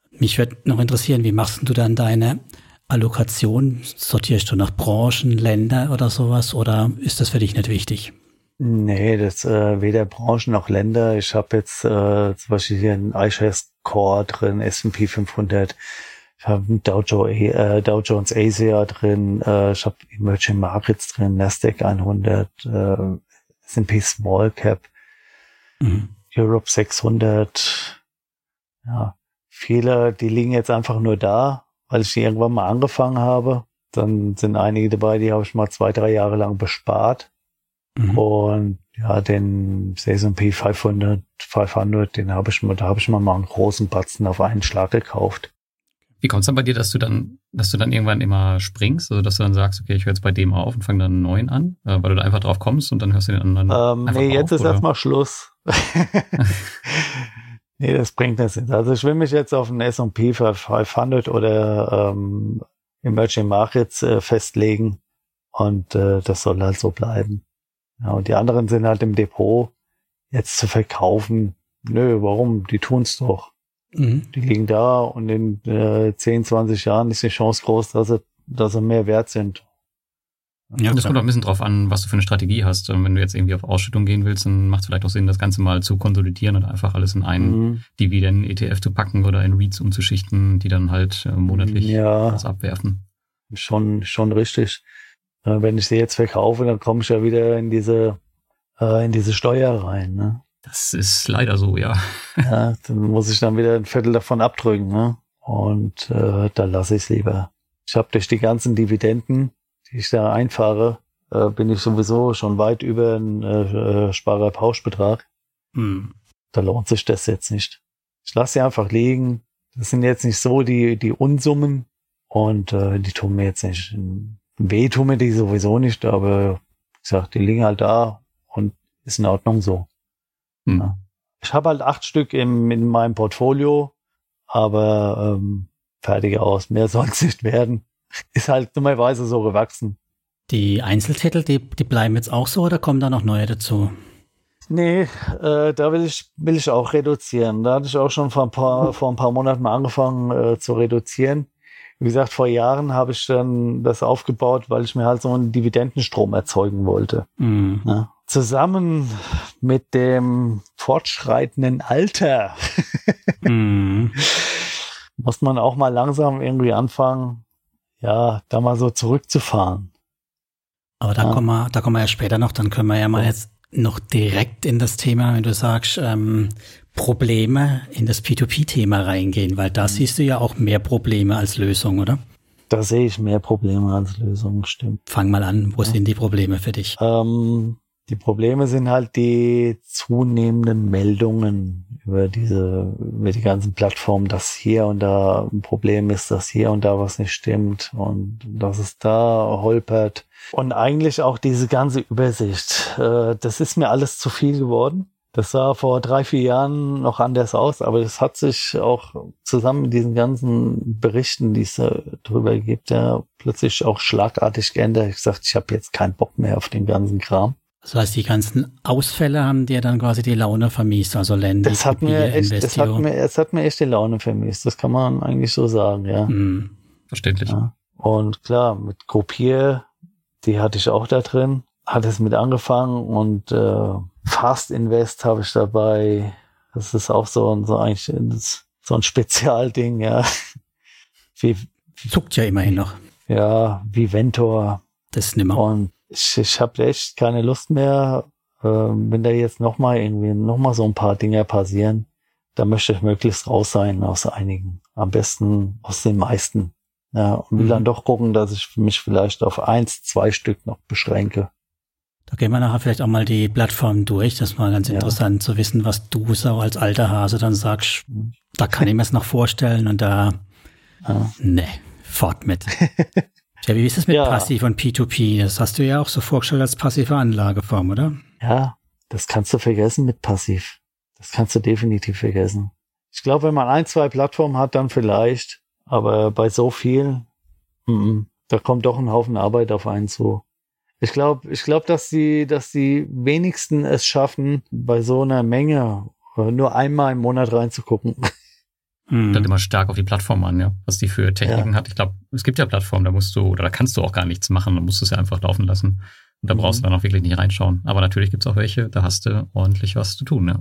Mich würde noch interessieren, wie machst du dann deine Allokation? Sortierst du nach Branchen, Länder oder sowas? Oder ist das für dich nicht wichtig? Nee, das äh, weder Branchen noch Länder. Ich habe jetzt äh, zum Beispiel hier ein iShares Core drin, S&P 500. Ich habe Dow, äh, Dow Jones Asia drin. Äh, ich habe Emerging Markets drin, Nasdaq 100, äh, S&P Small Cap, mhm. Europe 600. Ja, viele, die liegen jetzt einfach nur da, weil ich die irgendwann mal angefangen habe. Dann sind einige dabei, die habe ich mal zwei, drei Jahre lang bespart Mhm. Und ja, den S&P 500, 500, den habe ich mal, da habe ich mal mal einen großen Batzen auf einen Schlag gekauft. Wie kommt es dann bei dir, dass du dann, dass du dann irgendwann immer springst, also dass du dann sagst, okay, ich höre jetzt bei dem auf und fange dann einen neuen an, äh, weil du da einfach drauf kommst und dann hörst du den anderen ähm, Nee, jetzt auf, ist erstmal Schluss. nee, das bringt das nicht. Also ich will mich jetzt auf einen S&P 500 oder ähm, Emerging Markets äh, festlegen und äh, das soll halt so bleiben. Ja, und die anderen sind halt im Depot jetzt zu verkaufen. Nö, warum? Die tun's doch. Mhm. Die liegen da und in äh, 10, 20 Jahren ist die Chance groß, dass sie, dass sie mehr wert sind. Ja, das kommt auch ein bisschen drauf an, was du für eine Strategie hast. Wenn du jetzt irgendwie auf Ausschüttung gehen willst, dann macht es vielleicht auch Sinn, das Ganze mal zu konsolidieren und einfach alles in einen mhm. Dividenden-ETF zu packen oder in REITs umzuschichten, die dann halt äh, monatlich ja, was abwerfen. Schon, schon richtig. Wenn ich sie jetzt verkaufe, dann komme ich ja wieder in diese, äh, in diese Steuer rein. Ne? Das ist leider so, ja. ja, dann muss ich dann wieder ein Viertel davon abdrücken. Ne? Und äh, da lasse ich es lieber. Ich habe durch die ganzen Dividenden, ich da einfahre, äh, bin ich sowieso schon weit über einen äh, äh Sparerpauschbetrag. Hm. Da lohnt sich das jetzt nicht. Ich lasse sie einfach liegen. Das sind jetzt nicht so die, die Unsummen und äh, die tun mir jetzt nicht Weh tun mir die sowieso nicht, aber ich sag, die liegen halt da und ist in Ordnung so. Hm. Ja. Ich habe halt acht Stück im, in meinem Portfolio, aber ähm, fertig aus. Mehr soll es nicht werden. Ist halt dummerweise so gewachsen. Die Einzeltitel, die, die bleiben jetzt auch so oder kommen da noch neue dazu? Nee, äh, da will ich, will ich auch reduzieren. Da hatte ich auch schon vor ein paar, vor ein paar Monaten mal angefangen äh, zu reduzieren. Wie gesagt, vor Jahren habe ich dann das aufgebaut, weil ich mir halt so einen Dividendenstrom erzeugen wollte. Mhm. Ja. Zusammen mit dem fortschreitenden Alter mhm. muss man auch mal langsam irgendwie anfangen, ja, da mal so zurückzufahren. Aber da ja. kommen wir, da kommen wir ja später noch, dann können wir ja mal jetzt noch direkt in das Thema, wenn du sagst, ähm, Probleme in das P2P-Thema reingehen, weil da mhm. siehst du ja auch mehr Probleme als Lösung, oder? Da sehe ich mehr Probleme als Lösung, stimmt. Fang mal an, wo ja. sind die Probleme für dich? Ähm, die Probleme sind halt die zunehmenden Meldungen über diese, über die ganzen Plattformen, dass hier und da ein Problem ist, dass hier und da was nicht stimmt und dass es da holpert. Und eigentlich auch diese ganze Übersicht. Äh, das ist mir alles zu viel geworden. Das sah vor drei, vier Jahren noch anders aus, aber das hat sich auch zusammen mit diesen ganzen Berichten, die es da drüber gibt, ja plötzlich auch schlagartig geändert. Ich gesagt, ich habe jetzt keinen Bock mehr auf den ganzen Kram. Das heißt, die ganzen Ausfälle haben dir dann quasi die Laune vermiest, also Länder. Das hat mir echt, das hat mir, es hat mir echt die Laune vermiest. Das kann man eigentlich so sagen, ja. Mhm. Verständlich. Ja. Und klar, mit Kopier, die hatte ich auch da drin, hat es mit angefangen und äh, Fast Invest habe ich dabei. Das ist auch so, ein so eigentlich so ein Spezialding, ja. Wie, Zuckt ja immerhin noch. Ja, wie Ventor. Das ist nimmer. Und ich, ich habe echt keine Lust mehr, äh, wenn da jetzt noch mal irgendwie noch mal so ein paar Dinge passieren. Da möchte ich möglichst raus sein aus einigen. Am besten aus den meisten. Ja, und will mhm. dann doch gucken, dass ich mich vielleicht auf eins, zwei Stück noch beschränke. Da gehen wir nachher vielleicht auch mal die Plattform durch. Das ist mal ganz Ja. interessant zu wissen, was du so als alter Hase dann sagst. Da kann ich mir es noch vorstellen und da, Ja. nee, fort mit. Ja, wie ist es mit Ja. Passiv und P2P? Das hast du ja auch so vorgestellt als passive Anlageform, oder? Ja, das kannst du vergessen mit Passiv. Das kannst du definitiv vergessen. Ich glaube, wenn man ein, zwei Plattformen hat, dann vielleicht. Aber bei so viel, mm, da kommt doch ein Haufen Arbeit auf einen zu. Ich glaube, ich glaube, dass die, dass die wenigsten es schaffen, bei so einer Menge nur einmal im Monat reinzugucken. Hm. Dann immer stark auf die Plattform an, ja, was die für Techniken hat. Ich glaube, es gibt ja Plattformen, da musst du, oder da kannst du auch gar nichts machen, da musst du es ja einfach laufen lassen. Und da Mhm. brauchst du dann auch wirklich nicht reinschauen. Aber natürlich gibt's auch welche, da hast du ordentlich was zu tun, ja.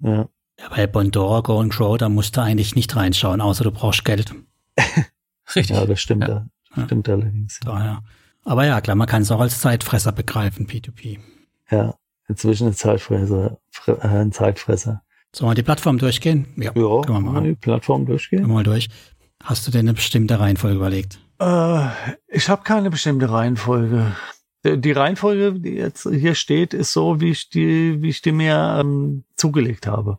Ja, Ja, bei Bondora Go and Grow, da musst du eigentlich nicht reinschauen, außer du brauchst Geld. Richtig. ja das stimmt, Ja. das stimmt allerdings. Ja. Daher. Aber ja, klar, man kann es auch als Zeitfresser begreifen, P2P. ja, inzwischen ein Zeitfresser, Fre- äh, ein Zeitfresser. Sollen wir die Plattform durchgehen? Ja, Ja, können wir mal die Plattform Gehen durchgehen. wir mal durch. Hast du denn eine bestimmte Reihenfolge überlegt? Äh, ich habe keine bestimmte Reihenfolge. Die die Reihenfolge, die jetzt hier steht, ist so, wie ich die, wie ich die mir ähm, zugelegt habe.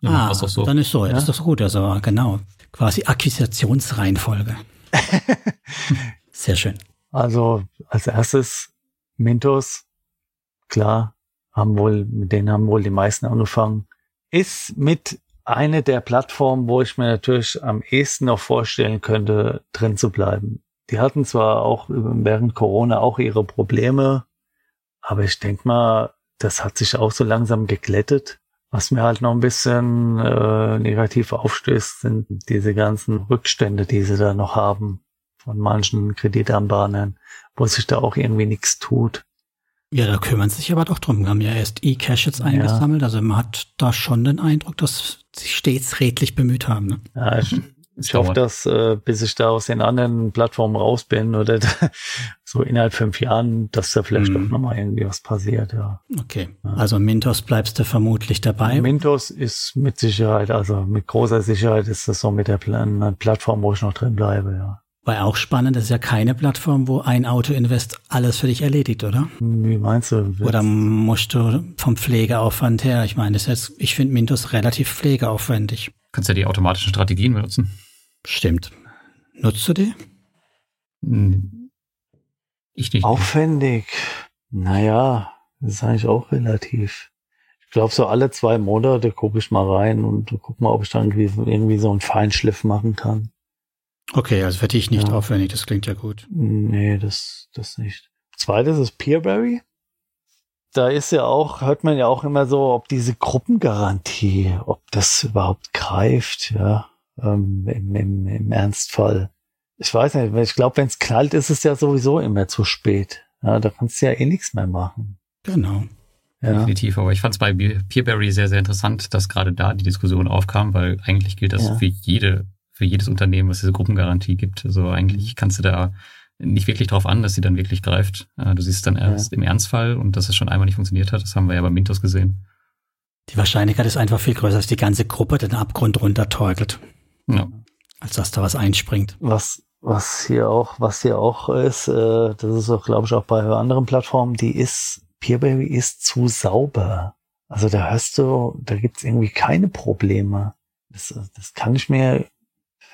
Ja, ah, so. dann ist so, ja. das ist doch so gut. Also genau, quasi Akquisitionsreihenfolge. Sehr schön. Also als erstes Mintos, klar, haben wohl, mit denen haben wohl die meisten angefangen. Ist mit eine der Plattformen, wo ich mir natürlich am ehesten noch vorstellen könnte, drin zu bleiben. Die hatten zwar auch während Corona auch ihre Probleme, aber ich denke mal, das hat sich auch so langsam geglättet. Was mir halt noch ein bisschen äh, negativ aufstößt, sind diese ganzen Rückstände, die sie da noch haben von manchen Kreditanbahnern, wo sich da auch irgendwie nichts tut. Ja, da kümmern sie sich aber doch drum. Wir haben ja erst E-Cash jetzt eingesammelt. Also man hat da schon den Eindruck, dass sie stets redlich bemüht haben. Ne? Ja, ich, ich hoffe, dass äh, bis ich da aus den anderen Plattformen raus bin oder da, so innerhalb fünf Jahren, dass da vielleicht Mhm. doch nochmal irgendwie was passiert. Ja. Okay. Ja. Also Mintos bleibst du vermutlich dabei. Mintos ist mit Sicherheit, also mit großer Sicherheit ist das so mit der Pla eine Plattform, wo ich noch drin bleibe. Ja. Weil auch spannend, das ist ja keine Plattform, wo ein Auto-Invest alles für dich erledigt, oder? Wie meinst du? Oder musst du vom Pflegeaufwand her? Ich meine, das ist jetzt, ich finde Mintos relativ pflegeaufwendig. Kannst ja die automatischen Strategien benutzen. Stimmt. Nutzt du die? Hm. Ich nicht. Aufwendig. Naja, das ist eigentlich auch relativ. Ich glaube, so alle zwei Monate gucke ich mal rein und guck mal, ob ich dann irgendwie, irgendwie so einen Feinschliff machen kann. Okay, also für dich nicht Ja. aufwendig, das klingt ja gut. Nee, das, das nicht. Zweites ist Peerberry. Da ist ja auch, hört man ja auch immer so, ob diese Gruppengarantie, ob das überhaupt greift, ja, ähm, im, im, im Ernstfall. Ich weiß nicht, ich glaube, wenn es knallt, ist es ja sowieso immer zu spät. Ja, da kannst du ja eh nichts mehr machen. Genau. Ja, Definitiv, aber ich fand es bei Be- Peerberry sehr, sehr interessant, dass gerade da die Diskussion aufkam, weil eigentlich gilt das Ja. für jede, für jedes Unternehmen, was diese Gruppengarantie gibt. Also eigentlich kannst du da nicht wirklich drauf an, dass sie dann wirklich greift. Äh, Du siehst dann erst im Ernstfall und dass es schon einmal nicht funktioniert hat. Das haben wir ja bei Mintos gesehen. Die Wahrscheinlichkeit ist einfach viel größer, dass die ganze Gruppe den Abgrund runtertorkelt, Ja. als dass da was einspringt. was, was hier auch, was hier auch ist, äh, das ist auch, glaube ich, auch bei anderen Plattformen, die ist, Peerberry ist zu sauber. Also da hörst du, da gibt's irgendwie keine Probleme. Das, das kann ich mir,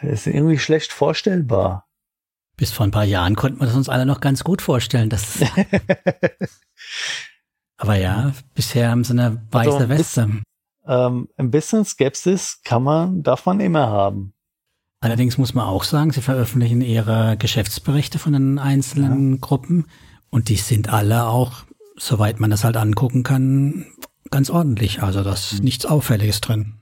ist irgendwie schlecht vorstellbar. Bis vor ein paar Jahren konnten wir das uns alle noch ganz gut vorstellen. Dass Aber ja, bisher haben sie eine weiße Also, Weste. ähm, ein bisschen Skepsis kann man, darf man immer haben. Allerdings muss man auch sagen, sie veröffentlichen ihre Geschäftsberichte von den einzelnen Gruppen und die sind alle auch, soweit man das halt angucken kann, ganz ordentlich. Also da ist nichts Auffälliges drin.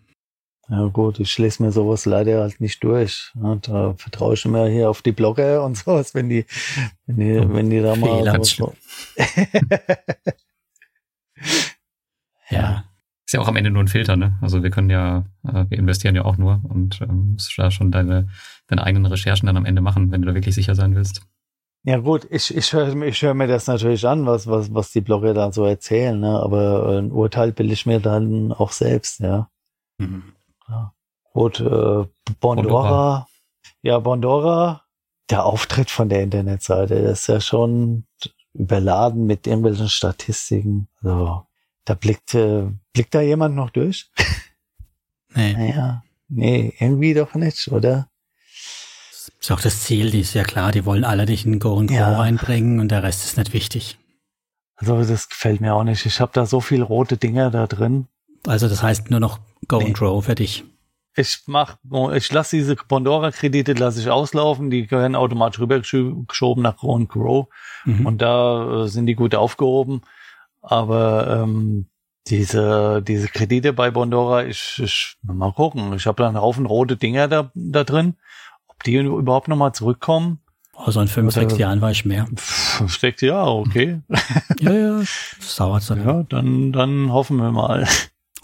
Ja gut, ich lese mir sowas leider halt nicht durch. Ja, da vertraue ich immer hier auf die Blogger und sowas, wenn die, wenn die, wenn die da mal so, Ja. Ist ja auch am Ende nur ein Filter, ne? Also wir können ja, äh, wir investieren ja auch nur und ähm, musst da schon deine, deine eigenen Recherchen dann am Ende machen, wenn du da wirklich sicher sein willst. Ja gut, ich, ich höre ich hör mir das natürlich an, was, was, was die Blogger da so erzählen, ne? aber ein Urteil bilde ich mir dann auch selbst, ja. Mhm. Gut, äh, Bondora, ja, Bondora, der Auftritt von der Internetseite, das ist ja schon überladen mit irgendwelchen Statistiken. Also, da blickt, äh, blickt da jemand noch durch? Nee. Naja, nee, irgendwie doch nicht, oder? Das ist auch das Ziel, die ist ja klar, die wollen alle dich in Go und Go Ja. reinbringen und der Rest ist nicht wichtig. Also, das gefällt mir auch nicht. Ich habe da so viel rote Dinger da drin. Also das heißt nur noch Go Nee. and Grow für dich. Ich mach, ich lasse diese Bondora-Kredite lasse ich auslaufen, die werden automatisch rübergeschoben nach Grow and Grow Mhm. und da äh, sind die gut aufgehoben. Aber ähm, diese diese Kredite bei Bondora, ich, ich mal gucken. Ich habe da einen Haufen rote Dinger da, da drin. Ob die überhaupt nochmal zurückkommen? also in fünf, sechs Jahren war ich mehr. Pff, Steckt ja, okay. ja, ja, das dauert so. Ja, dann, dann hoffen wir mal.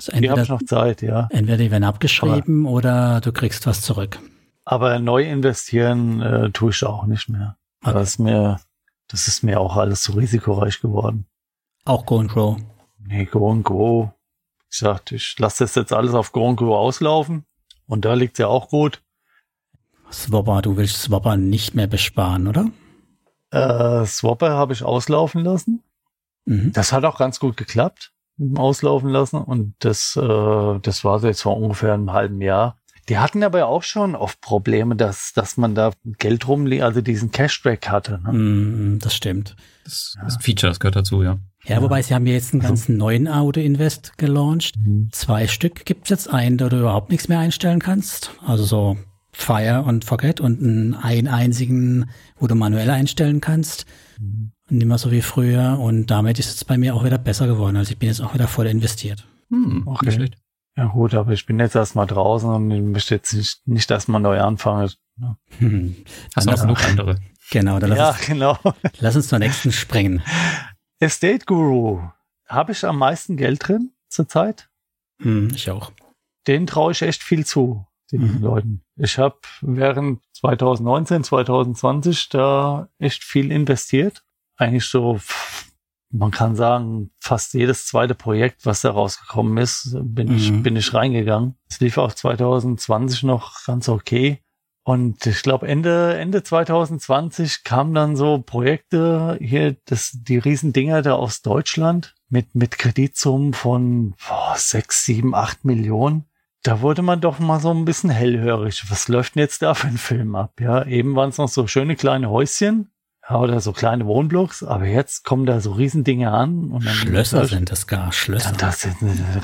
Also habe ich entweder, noch Zeit, ja. entweder die werden abgeschrieben oder du kriegst was zurück. Aber neu investieren äh, tue ich auch nicht mehr. Okay. Das ist mir, das ist mir auch alles zu risikoreich geworden. Auch Go and Grow. Nee, Go and Go. Ich sagte, ich lasse das jetzt alles auf Go and Go auslaufen. Und da liegt's ja auch gut. Swapper, du willst Swapper nicht mehr besparen, oder? Äh, Swapper habe ich auslaufen lassen. Mhm. Das hat auch ganz gut geklappt, auslaufen lassen. Und das, äh, das war so jetzt vor ungefähr einem halben Jahr. Die hatten aber auch schon oft Probleme, dass, dass man da Geld rumliegt, also diesen Cashback hatte. Ne? Mhm, das stimmt. Das ist ein Feature, das gehört dazu, ja. Ja, Ja. wobei sie haben ja jetzt einen Also- ganzen neuen Auto-Invest gelauncht. Mhm. Zwei Stück gibt's jetzt einen, da du überhaupt nichts mehr einstellen kannst. Also so Fire und Forget und einen, einen einzigen, wo du manuell einstellen kannst. Mhm. Nicht mehr so wie früher. Und damit ist es bei mir auch wieder besser geworden. Also ich bin jetzt auch wieder voll investiert. Hm, Okay. nicht schlecht. Ja gut, aber ich bin jetzt erstmal draußen und ich möchte jetzt nicht, nicht erstmal neu anfangen. Ne? Hm. Hast noch Anders- genug andere. Genau, dann lass, Ja, uns, genau. lass uns zur nächsten sprengen. Estate Guru. Habe ich am meisten Geld drin zurzeit? Hm, ich auch. Den traue ich echt viel zu, den Mhm. Leuten. Ich habe während 2019, 2020 da echt viel investiert. Eigentlich so, man kann sagen, fast jedes zweite Projekt, was da rausgekommen ist, bin ich, Mhm. bin ich reingegangen. Es lief auch 2020 noch ganz okay. Und ich glaube, Ende, Ende 2020 kamen dann so Projekte hier, das, die Riesendinger da aus Deutschland mit, mit Kreditsummen von boah, sechs, sieben, acht Millionen. Da wurde man doch mal so ein bisschen hellhörig. Was läuft denn jetzt da für ein Film ab? Ja, eben waren es noch so schöne kleine Häuschen. Ja, oder so kleine Wohnblocks, aber jetzt kommen da so Riesendinge an und dann Schlösser sind das gar, Schlösser. dann das sind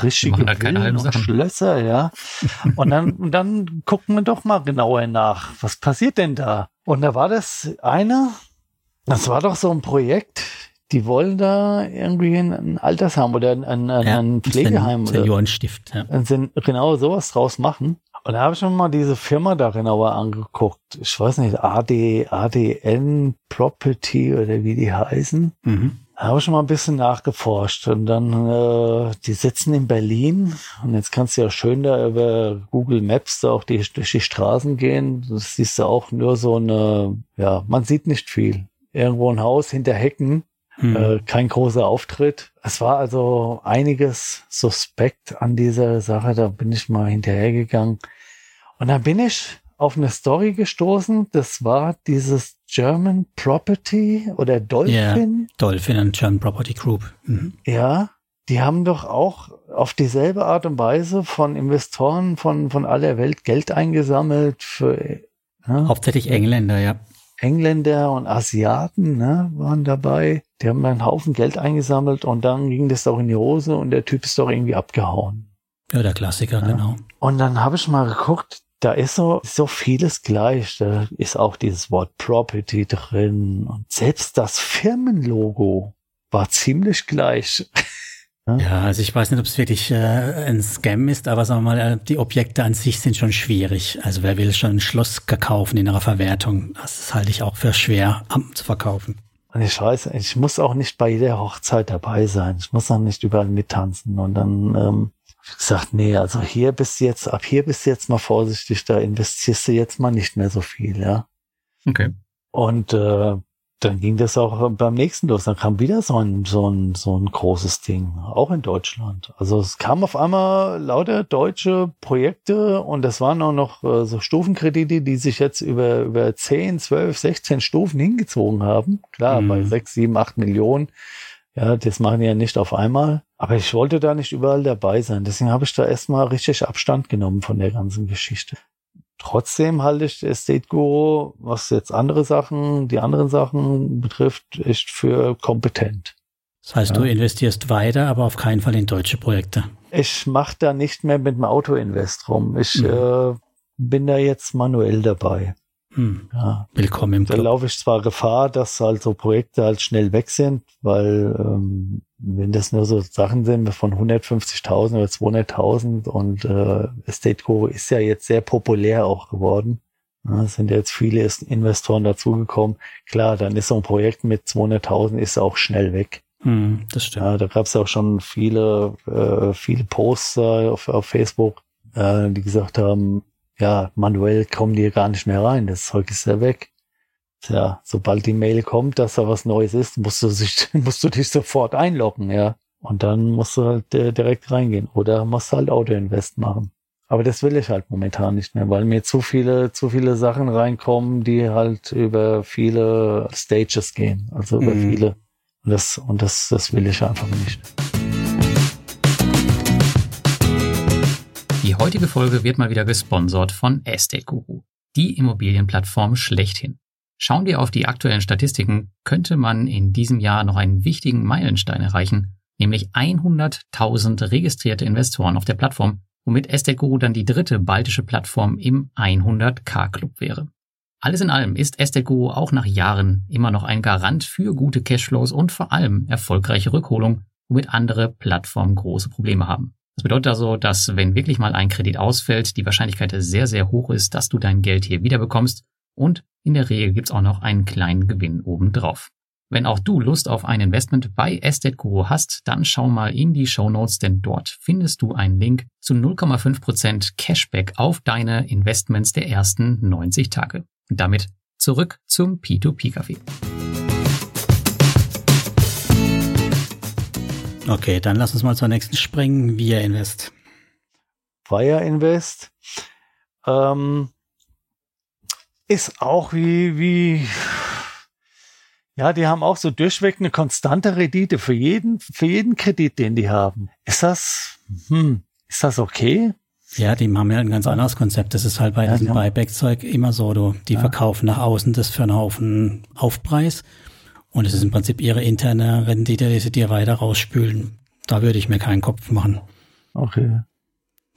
richtige halt keine. Schlösser, ja. Und dann, und dann gucken wir doch mal genauer nach. Was passiert denn da? Und da war das eine, das war doch so ein Projekt, die wollen da irgendwie ein, ein Altersheim oder ein, ein, ein, ein Pflegeheim oder Seniorenstift, ja. und sind genau sowas draus machen. Und da habe ich mir mal diese Firma da genauer angeguckt. Ich weiß nicht, AD, ADN Property oder wie die heißen. Mhm. Da habe ich schon mal ein bisschen nachgeforscht und dann, äh, die sitzen in Berlin und jetzt kannst du ja schön da über Google Maps da auch die, durch die Straßen gehen. Das siehst du auch nur so eine, ja, man sieht nicht viel. Irgendwo ein Haus hinter Hecken, Mhm. äh, kein großer Auftritt. Es war also einiges suspekt an dieser Sache, da bin ich mal hinterhergegangen. Und dann bin ich auf eine Story gestoßen, das war dieses German Property oder Dolphin. Dolphin und German Property Group. Mhm. Ja, die haben doch auch auf dieselbe Art und Weise von Investoren von, von aller Welt Geld eingesammelt für ja, Hauptsächlich Engländer, ja. Engländer und Asiaten ne, waren dabei. Die haben einen Haufen Geld eingesammelt und dann ging das doch in die Hose und der Typ ist doch irgendwie abgehauen. Ja, der Klassiker, Ja. genau. Und dann habe ich mal geguckt, da ist so, so vieles gleich. Da ist auch dieses Wort Property drin. Und selbst das Firmenlogo war ziemlich gleich. Ja, also ich weiß nicht, ob es wirklich äh, ein Scam ist, aber sagen wir mal, äh, die Objekte an sich sind schon schwierig. Also wer will schon ein Schloss kaufen in einer Verwertung? Das halte ich auch für schwer am, zu verkaufen. Und ich weiß, ich muss auch nicht bei jeder Hochzeit dabei sein. Ich muss auch nicht überall mittanzen. Und dann ähm, ich gesagt, nee, also hier bist du jetzt, ab hier bist du jetzt mal vorsichtig, da investierst du jetzt mal nicht mehr so viel, ja. Okay. Und äh, dann ging das auch beim nächsten los. Dann kam wieder so ein, so ein, so ein großes Ding, auch in Deutschland. Also es kam auf einmal lauter deutsche Projekte und das waren auch noch äh, so Stufenkredite, die sich jetzt über, über 10, 12, 16 Stufen hingezogen haben. Klar, mhm. bei 6, 7, 8 Millionen. Ja, das machen die ja nicht auf einmal. Aber ich wollte da nicht überall dabei sein. Deswegen habe ich da erstmal richtig Abstand genommen von der ganzen Geschichte. Trotzdem halte ich Estate Guru, was jetzt andere Sachen, die anderen Sachen betrifft, echt für kompetent. Das heißt, ja. du investierst weiter, aber auf keinen Fall in deutsche Projekte. Ich mache da nicht mehr mit dem Auto-Invest rum. Ich mhm. äh, bin da jetzt manuell dabei. Hm. Ja. Willkommen im Club. Da laufe ich zwar Gefahr, dass halt so Projekte halt schnell weg sind, weil ähm, wenn das nur so Sachen sind von 150.000 oder 200.000 und äh, Estate Guru ist ja jetzt sehr populär auch geworden. Ja, es sind jetzt viele Investoren dazugekommen. Klar, dann ist so ein Projekt mit 200.000 ist auch schnell weg. Hm, das stimmt. Ja, da gab es auch schon viele, äh, viele Posts äh, auf, auf Facebook, äh, die gesagt haben, ja, manuell kommen die gar nicht mehr rein. Das Zeug ist ja weg. Tja, sobald die Mail kommt, dass da was Neues ist, musst du, sich, musst du dich sofort einloggen, ja. Und dann musst du halt äh, direkt reingehen. Oder musst du halt Auto-Invest machen. Aber das will ich halt momentan nicht mehr, weil mir zu viele, zu viele Sachen reinkommen, die halt über viele Stages gehen. Also über mhm. viele. Und das, und das, das will ich einfach nicht. Die heutige Folge wird mal wieder gesponsert von Estate Guru, die Immobilienplattform schlechthin. Schauen wir auf die aktuellen Statistiken, könnte man in diesem Jahr noch einen wichtigen Meilenstein erreichen, nämlich 100.000 registrierte Investoren auf der Plattform, womit Estate Guru dann die dritte baltische Plattform im 100k Club wäre. Alles in allem ist Estate Guru auch nach Jahren immer noch ein Garant für gute Cashflows und vor allem erfolgreiche Rückholung, womit andere Plattformen große Probleme haben. Das bedeutet also, dass wenn wirklich mal ein Kredit ausfällt, die Wahrscheinlichkeit sehr, sehr hoch ist, dass du dein Geld hier wieder bekommst und in der Regel gibt's auch noch einen kleinen Gewinn obendrauf. Wenn auch du Lust auf ein Investment bei Estate Guru hast, dann schau mal in die Show Notes, denn dort findest du einen Link zu 0,5% Cashback auf deine Investments der ersten 90 Tage. Und damit zurück zum P2P-Café. Okay, dann lass uns mal zur nächsten springen. Via Invest. Via Invest ähm, ist auch wie, wie, ja, die haben auch so durchweg eine konstante Rendite für jeden, für jeden Kredit, den die haben. Ist das, hm, ist das okay? Ja, die haben ja ein ganz anderes Konzept. Das ist halt bei ja, diesem Buyback-Zeug immer so, du, die ja. verkaufen nach außen das für einen Haufen Aufpreis und es ist im Prinzip ihre interne Rendite, die sie dir weiter rausspülen. Da würde ich mir keinen Kopf machen. Okay.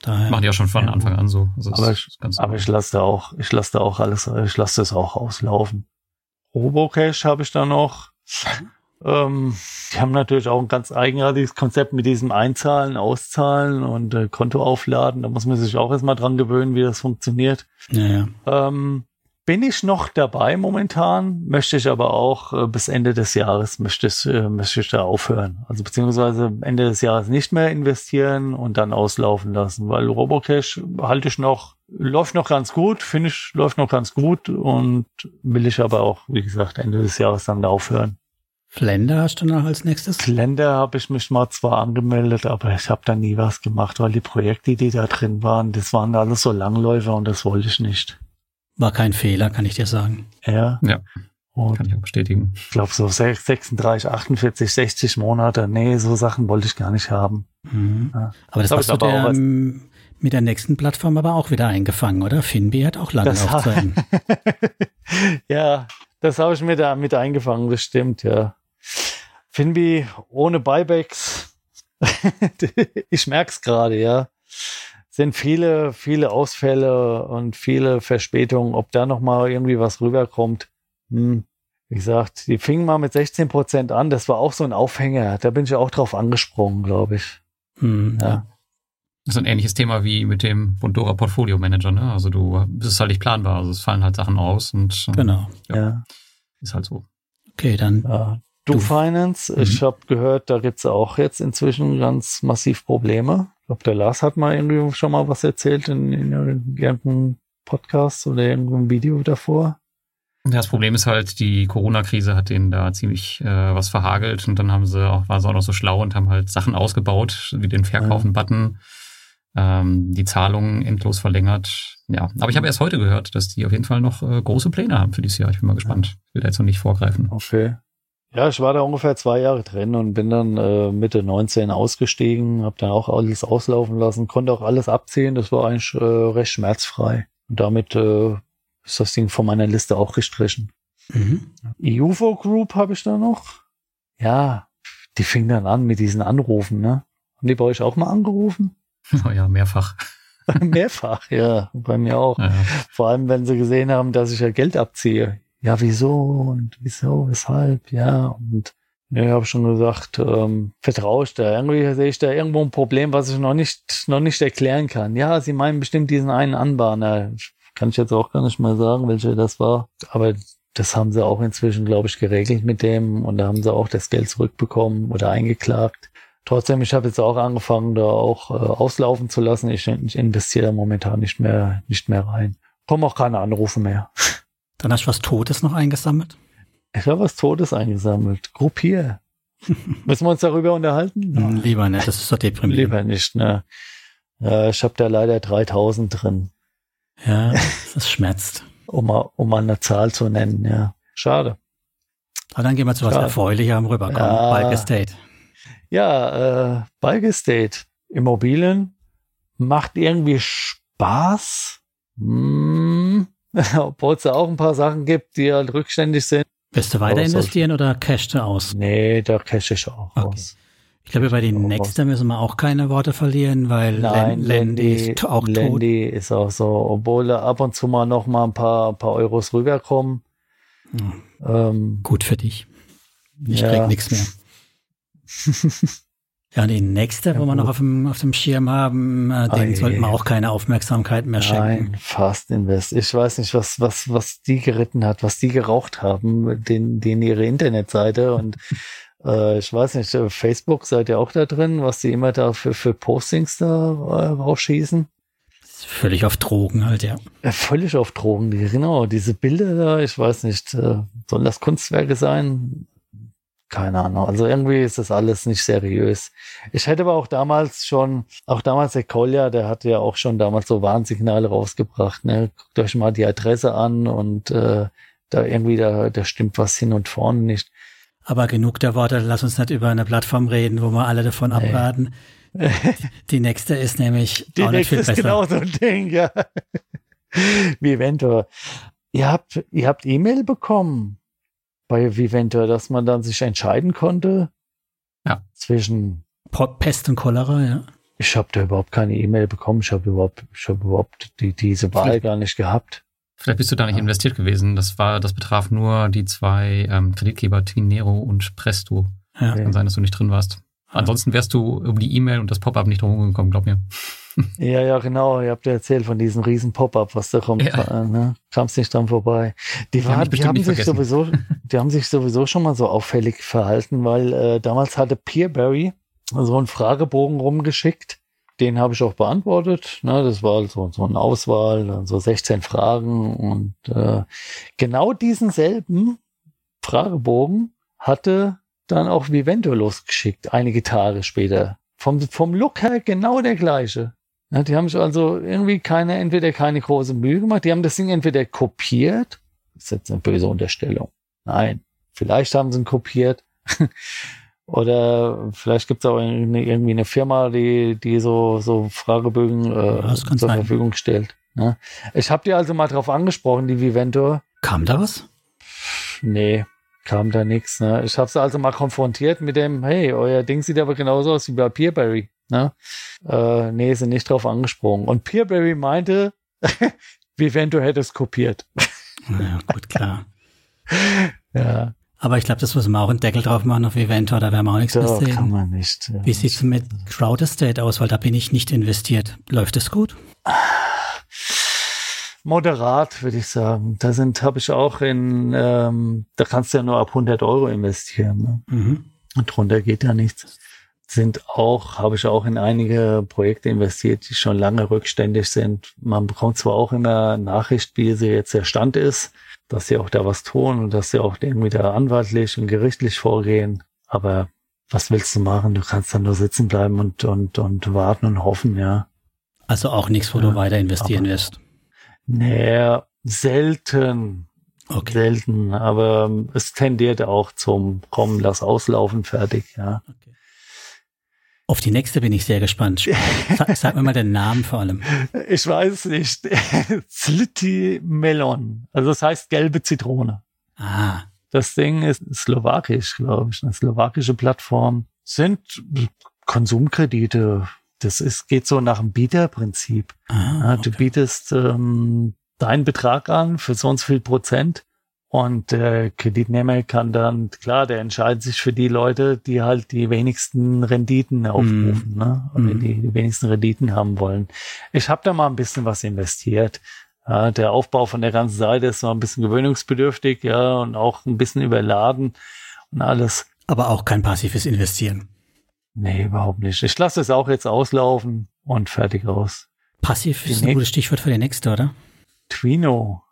Daher, Machen die ja schon von ja, Anfang an so. Also aber ich, aber ich lasse da auch, ich lasse da auch alles, ich lasse das auch auslaufen. Robocash habe ich da noch. Ähm, die haben natürlich auch ein ganz eigenartiges Konzept mit diesem Einzahlen, Auszahlen und äh, Konto aufladen. Da muss man sich auch erstmal dran gewöhnen, wie das funktioniert. Ja, ja. Ähm, bin ich noch dabei momentan, möchte ich aber auch äh, bis Ende des Jahres möchte ich, äh, möchte ich da aufhören. Also beziehungsweise Ende des Jahres nicht mehr investieren und dann auslaufen lassen, weil Robocash halte ich noch, läuft noch ganz gut, finde ich, läuft noch ganz gut und will ich aber auch, wie gesagt, Ende des Jahres dann aufhören. Flender hast du noch als nächstes? Flender habe ich mich mal zwar angemeldet, aber ich habe da nie was gemacht, weil die Projekte, die da drin waren, das waren alles so Langläufer und das wollte ich nicht. War kein Fehler, kann ich dir sagen. Ja. Ja. Und kann ich auch bestätigen. Ich glaube, so 36, 48, 60 Monate. Nee, so Sachen wollte ich gar nicht haben. Mhm. Ja. Aber das, das hast du der, mit der nächsten Plattform aber auch wieder eingefangen, oder? Finbi hat auch lange das Laufzeiten. ja, das habe ich mir da mit eingefangen, das stimmt, ja. Finbi ohne Buybacks. ich merk's gerade, ja sind viele, viele Ausfälle und viele Verspätungen. Ob da noch mal irgendwie was rüberkommt, hm. wie gesagt, die fingen mal mit 16 Prozent an. Das war auch so ein Aufhänger. Da bin ich auch drauf angesprungen, glaube ich. Hm, ja. Das ist ein ähnliches Thema wie mit dem Bondora Portfolio Manager, ne? Also du bist halt nicht planbar. Also es fallen halt Sachen aus und genau. Ja, ja. Ist halt so. Okay, dann. Ja. Du, du Finance, mhm. ich habe gehört, da gibt's auch jetzt inzwischen ganz massiv Probleme. Ich glaube, der Lars hat mal irgendwie schon mal was erzählt in, in irgendeinem Podcast oder irgendeinem Video davor. Das Problem ist halt, die Corona-Krise hat denen da ziemlich äh, was verhagelt und dann haben sie auch, war sie auch noch so schlau und haben halt Sachen ausgebaut, wie den Verkaufen-Button, ähm, die Zahlungen endlos verlängert. Ja, aber ich habe erst heute gehört, dass die auf jeden Fall noch äh, große Pläne haben für dieses Jahr. Ich bin mal gespannt. Ich will da jetzt noch nicht vorgreifen. Okay. Ja, ich war da ungefähr zwei Jahre drin und bin dann äh, Mitte 19 ausgestiegen, habe dann auch alles auslaufen lassen, konnte auch alles abziehen. Das war eigentlich äh, recht schmerzfrei. Und damit äh, ist das Ding von meiner Liste auch gestrichen. Mhm. UFO Group habe ich da noch. Ja, die fing dann an mit diesen Anrufen, ne? Haben die bei euch auch mal angerufen? Oh ja, mehrfach. mehrfach, ja, bei mir auch. Ja. Vor allem, wenn sie gesehen haben, dass ich ja Geld abziehe. Ja, wieso und wieso, weshalb, ja, und ja, ich habe schon gesagt, ähm, vertraue ich da. Irgendwie sehe ich da irgendwo ein Problem, was ich noch nicht, noch nicht erklären kann. Ja, sie meinen bestimmt diesen einen Anbahner. Kann ich jetzt auch gar nicht mal sagen, welcher das war. Aber das haben sie auch inzwischen, glaube ich, geregelt mit dem und da haben sie auch das Geld zurückbekommen oder eingeklagt. Trotzdem, ich habe jetzt auch angefangen, da auch äh, auslaufen zu lassen. Ich, ich investiere momentan nicht mehr, nicht mehr rein. Kommen auch keine Anrufe mehr. Dann hast du was Totes noch eingesammelt? Ich habe was Totes eingesammelt. Gruppier. Müssen wir uns darüber unterhalten? Hm, lieber nicht, das ist doch deprimierend. Lieber nicht, ne. Äh, ich habe da leider 3000 drin. Ja, das schmerzt. um, mal, um mal eine Zahl zu nennen, ja. Schade. Aber dann gehen wir zu was Erfreulicherem rüber. Komm, ja. Bike Estate. Ja, äh, Bike Estate. Immobilien macht irgendwie Spaß. Hm. Obwohl es da auch ein paar Sachen gibt, die halt rückständig sind. Wirst du weiter investieren oder cashst du aus? Nee, da cash ich auch okay. aus. Ich glaube, bei den Nächsten müssen wir auch keine Worte verlieren, weil Nein, Landy ist auch Landy tot. ist auch so, obwohl da ab und zu mal noch mal ein paar, paar Euros rüberkommen. Hm. Ähm, Gut für dich. Ich ja. krieg nichts mehr. ja, die nächste, ja, wo wir noch auf dem, auf dem Schirm haben, äh, den sollten wir auch keine Aufmerksamkeit mehr schenken. Nein, Fast Invest. Ich weiß nicht, was, was, was die geritten hat, was die geraucht haben, den, den ihre Internetseite und äh, ich weiß nicht, äh, Facebook seid ihr auch da drin, was die immer da für, für Postings da äh, rausschießen? Völlig auf Drogen halt, ja. ja. Völlig auf Drogen, genau. Diese Bilder da, ich weiß nicht, äh, sollen das Kunstwerke sein? Keine Ahnung. Also irgendwie ist das alles nicht seriös. Ich hätte aber auch damals schon, auch damals der Kolja, der hat ja auch schon damals so Warnsignale rausgebracht. Ne? Guckt euch mal die Adresse an und äh, da irgendwie, da, da stimmt was hin und vorne nicht. Aber genug der Worte, lass uns nicht über eine Plattform reden, wo wir alle davon nee. abraten. Die nächste ist nämlich Die auch nächste ist genau so ein Ding, ja. Viventor. Ihr habt, ihr habt E-Mail bekommen bei Viventor, dass man dann sich entscheiden konnte. Ja. Zwischen Pest und Cholera, ja. Ich habe da überhaupt keine E-Mail bekommen. Ich habe überhaupt, ich habe überhaupt die, diese Wahl gar nicht gehabt. Vielleicht bist du da nicht ja. investiert gewesen. Das war, das betraf nur die zwei ähm, Kreditgeber Twinero und Presto. Ja. Kann sein, dass du nicht drin warst. Ansonsten wärst du über die E-Mail und das Pop-up nicht drum gekommen, glaub mir. Ja, ja, genau. Ihr habt ja erzählt von diesem riesen Pop-up, was da kommt. Ja. Ne? Kam es nicht dran vorbei. Die, die, war, die haben sich sowieso, die haben sich sowieso schon mal so auffällig verhalten, weil äh, damals hatte Peerberry so einen Fragebogen rumgeschickt den habe ich auch beantwortet. Ne, das war so, so eine Auswahl, so 16 Fragen und äh, genau diesen selben Fragebogen hatte dann auch Vivento losgeschickt, einige Tage später. Vom, vom Look her genau der gleiche. Ja, die haben sich also irgendwie keine, entweder keine große Mühe gemacht, die haben das Ding entweder kopiert, das ist jetzt eine böse Unterstellung. Nein, vielleicht haben sie ihn kopiert. Oder vielleicht gibt es auch eine, irgendwie eine Firma, die, die so, so Fragebögen äh, zur sein. Verfügung stellt. Ne? Ich habe dir also mal drauf angesprochen, die Viventor. Kam da was? Nee, kam da nichts. Ne? Ich habe sie also mal konfrontiert mit dem, hey, euer Ding sieht aber genauso aus wie bei Peerberry. Ne? Äh, nee, sind nicht drauf angesprochen. Und Peerberry meinte, Vivento hätte es kopiert. Ja, gut, klar. ja. Aber ich glaube, das müssen wir auch einen Deckel drauf machen auf Eventor, da werden wir auch nichts mehr sehen. kann man nicht. Ja. Wie sieht's mit Crowd Estate aus? Weil da bin ich nicht investiert. Läuft es gut? Moderat, würde ich sagen. Da sind, habe ich auch in, ähm, da kannst du ja nur ab 100 Euro investieren. Ne? Mhm. Und drunter geht ja nichts. Sind auch, habe ich auch in einige Projekte investiert, die schon lange rückständig sind. Man bekommt zwar auch immer Nachricht, wie sie jetzt der Stand ist, dass sie auch da was tun und dass sie auch irgendwie da anwaltlich und gerichtlich vorgehen. Aber was willst du machen? Du kannst dann nur sitzen bleiben und, und, und warten und hoffen, ja. Also auch nichts, wo ja, du weiter investieren wirst. Naja, selten. Okay. Selten, aber es tendiert auch zum Kommen, lass auslaufen, fertig, ja. Auf die nächste bin ich sehr gespannt. Sag, sag, mir mal den Namen vor allem. Ich weiß es nicht. Slitty Melon. Also das heißt gelbe Zitrone. Ah. Das Ding ist slowakisch, glaube ich. Eine slowakische Plattform. Sind Konsumkredite. Das ist, geht so nach dem Bieterprinzip. Ah, okay. Du bietest ähm, deinen Betrag an für so und so viel Prozent. Und der Kreditnehmer kann dann, klar, der entscheidet sich für die Leute, die halt die wenigsten Renditen aufrufen, mm. ne? Und mm. die, die wenigsten Renditen haben wollen. Ich habe da mal ein bisschen was investiert. Ja, der Aufbau von der ganzen Seite ist noch ein bisschen gewöhnungsbedürftig, ja, und auch ein bisschen überladen und alles. Aber auch kein passives Investieren. Nee, überhaupt nicht. Ich lasse es auch jetzt auslaufen und fertig aus. Passiv ist ein gutes Stichwort für die nächste, oder? Twino.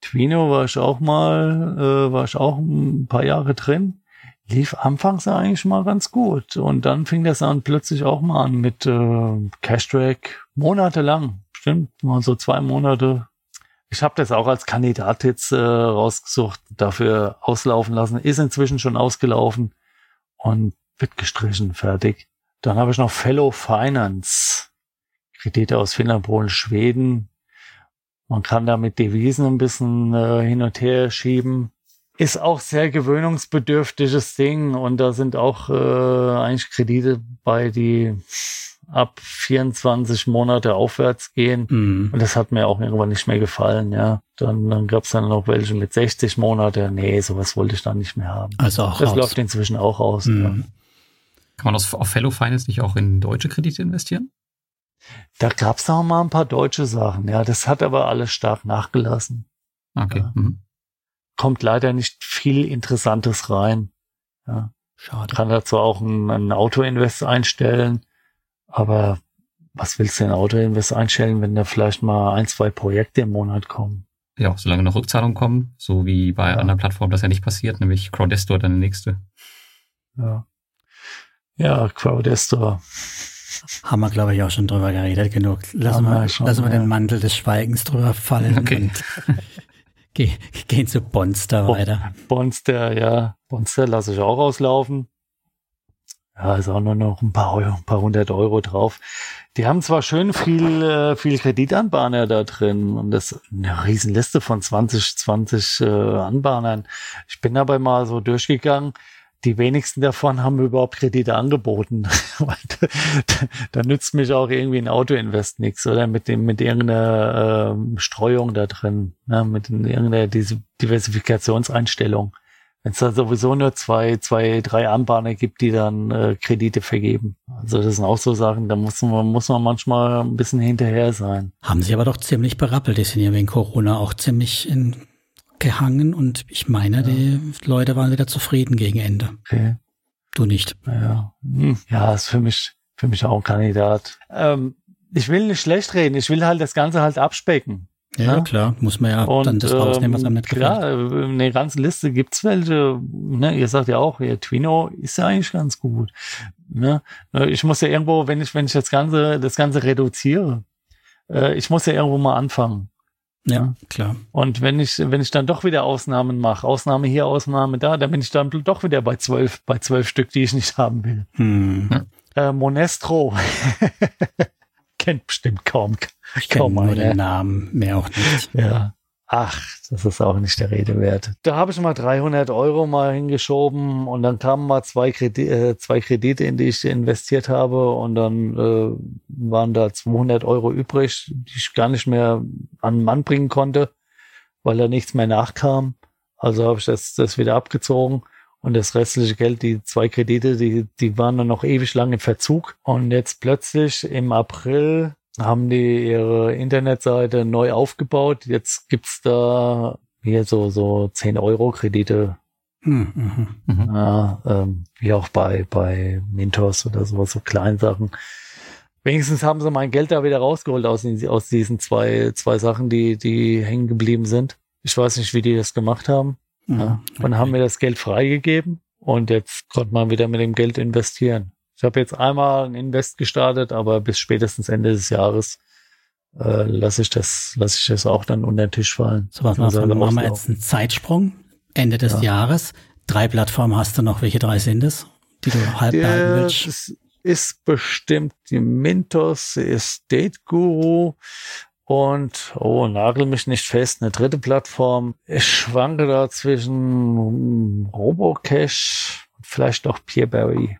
Twino war ich auch mal, äh, war ich auch ein paar Jahre drin. Lief anfangs eigentlich mal ganz gut. Und dann fing das an plötzlich auch mal an mit äh, Cashtrack monatelang. Stimmt, mal so zwei Monate ich habe das auch als Kandidat jetzt äh, rausgesucht, dafür auslaufen lassen. Ist inzwischen schon ausgelaufen und wird gestrichen, fertig. Dann habe ich noch Fellow Finance. Kredite aus Finnland, Polen, Schweden. Man kann da mit Devisen ein bisschen äh, hin und her schieben. Ist auch sehr gewöhnungsbedürftiges Ding und da sind auch äh, eigentlich Kredite bei, die ab 24 Monate aufwärts gehen. Mhm. Und das hat mir auch irgendwann nicht mehr gefallen, ja. Dann, dann gab es dann noch welche mit 60 Monate. Nee, sowas wollte ich dann nicht mehr haben. Also auch Das raus. läuft inzwischen auch aus. Mhm. Ja. Kann man auf, auf Fellow Finance nicht auch in deutsche Kredite investieren? Da gab es auch mal ein paar deutsche Sachen, ja. Das hat aber alles stark nachgelassen. Okay. Ja. Mhm. Kommt leider nicht viel Interessantes rein. Ja. Schade. Kann dazu auch ein, ein Auto-Invest einstellen aber was willst du in Autoinvest einstellen, wenn da vielleicht mal ein, zwei Projekte im Monat kommen? Ja, solange noch Rückzahlungen kommen, so wie bei ja. anderen Plattformen das ja nicht passiert, nämlich Crowdestor dann der nächste. Ja. Ja, Crowdestor. Haben wir, glaube ich, auch schon drüber geredet genug. Lassen wir, schon, lassen wir ja. den Mantel des Schweigens drüber fallen okay. und geh, gehen zu Bonster weiter. Bonster, ja. Bonster lasse ich auch auslaufen. Ja, ist auch nur noch ein paar, Euro, ein paar hundert Euro drauf. Die haben zwar schön viel, äh, viel Kreditanbahner da drin und das eine Riesenliste von 20, 20 äh, Anbahnern. Ich bin dabei mal so durchgegangen. Die wenigsten davon haben überhaupt Kredite angeboten. da, nützt mich auch irgendwie ein Autoinvest nichts oder mit dem, mit irgendeiner äh, Streuung da drin, ne? mit irgendeiner Diversifikationseinstellung wenn es da sowieso nur zwei, zwei, drei Anbahner gibt, die dann äh, Kredite vergeben. Also das sind auch so Sachen, da muss man, muss man manchmal ein bisschen hinterher sein. Haben sie aber doch ziemlich berappelt. Die sind ja wegen Corona auch ziemlich in, gehangen und ich meine, ja. die Leute waren wieder zufrieden gegen Ende. Okay. Du nicht. Ja, hm. ja, ist für mich, für mich auch ein Kandidat. Ähm, ich will nicht schlecht reden, ich will halt das Ganze halt abspecken. Ja, ja, klar, muss man ja und, dann das rausnehmen, was einem nicht gefällt. Klar, in der ganzen Liste gibt's welche, ne, ihr sagt ja auch, ja, Twino ist ja eigentlich ganz gut. Ne? Ich muss ja irgendwo, wenn ich, wenn ich das Ganze, das Ganze reduziere, äh, ich muss ja irgendwo mal anfangen. Ja, klar. Und wenn ich, wenn ich dann doch wieder Ausnahmen mache, Ausnahme hier, Ausnahme da, dann bin ich dann doch wieder bei zwölf, bei zwölf Stück, die ich nicht haben will. Hm. Äh, Monestro. Kennt bestimmt kaum ich kenne nur den Namen, mehr auch nicht. Ja. Ach, das ist auch nicht der Rede wert. Da habe ich mal 300 Euro mal hingeschoben und dann kamen mal zwei, Kredite, äh, zwei Kredite, in die ich investiert habe und dann äh, waren da 200 Euro übrig, die ich gar nicht mehr an den Mann bringen konnte, weil da nichts mehr nachkam. Also habe ich das, das wieder abgezogen und das restliche Geld, die zwei Kredite, die, die waren dann noch ewig lang im Verzug und jetzt plötzlich im April haben die ihre Internetseite neu aufgebaut. Jetzt gibt's da hier so, so 10 Euro Kredite Mhm. Mhm. mhm. Ja, ähm, wie auch bei, bei Mintos oder sowas, so kleinen Sachen. Wenigstens haben sie mein Geld da wieder rausgeholt aus, aus diesen zwei, zwei Sachen, die, die hängen geblieben sind. Ich weiß nicht, wie die das gemacht haben. Mhm. Ja. Dann haben wir das Geld freigegeben und jetzt konnte man wieder mit dem Geld investieren. Ich habe jetzt einmal ein Invest gestartet, aber bis spätestens Ende des Jahres äh, lasse ich das, lasse ich das auch dann unter den Tisch fallen. So was also, machen wir jetzt einen Zeitsprung. Ende des ja. Jahres. Drei Plattformen hast du noch. Welche drei sind es, die du halb behalten willst? Das ist bestimmt die Mintos, ist Date Guru und, oh, nagel mich nicht fest, eine dritte Plattform. Ich schwanke da zwischen Robocash und vielleicht auch Peerberry.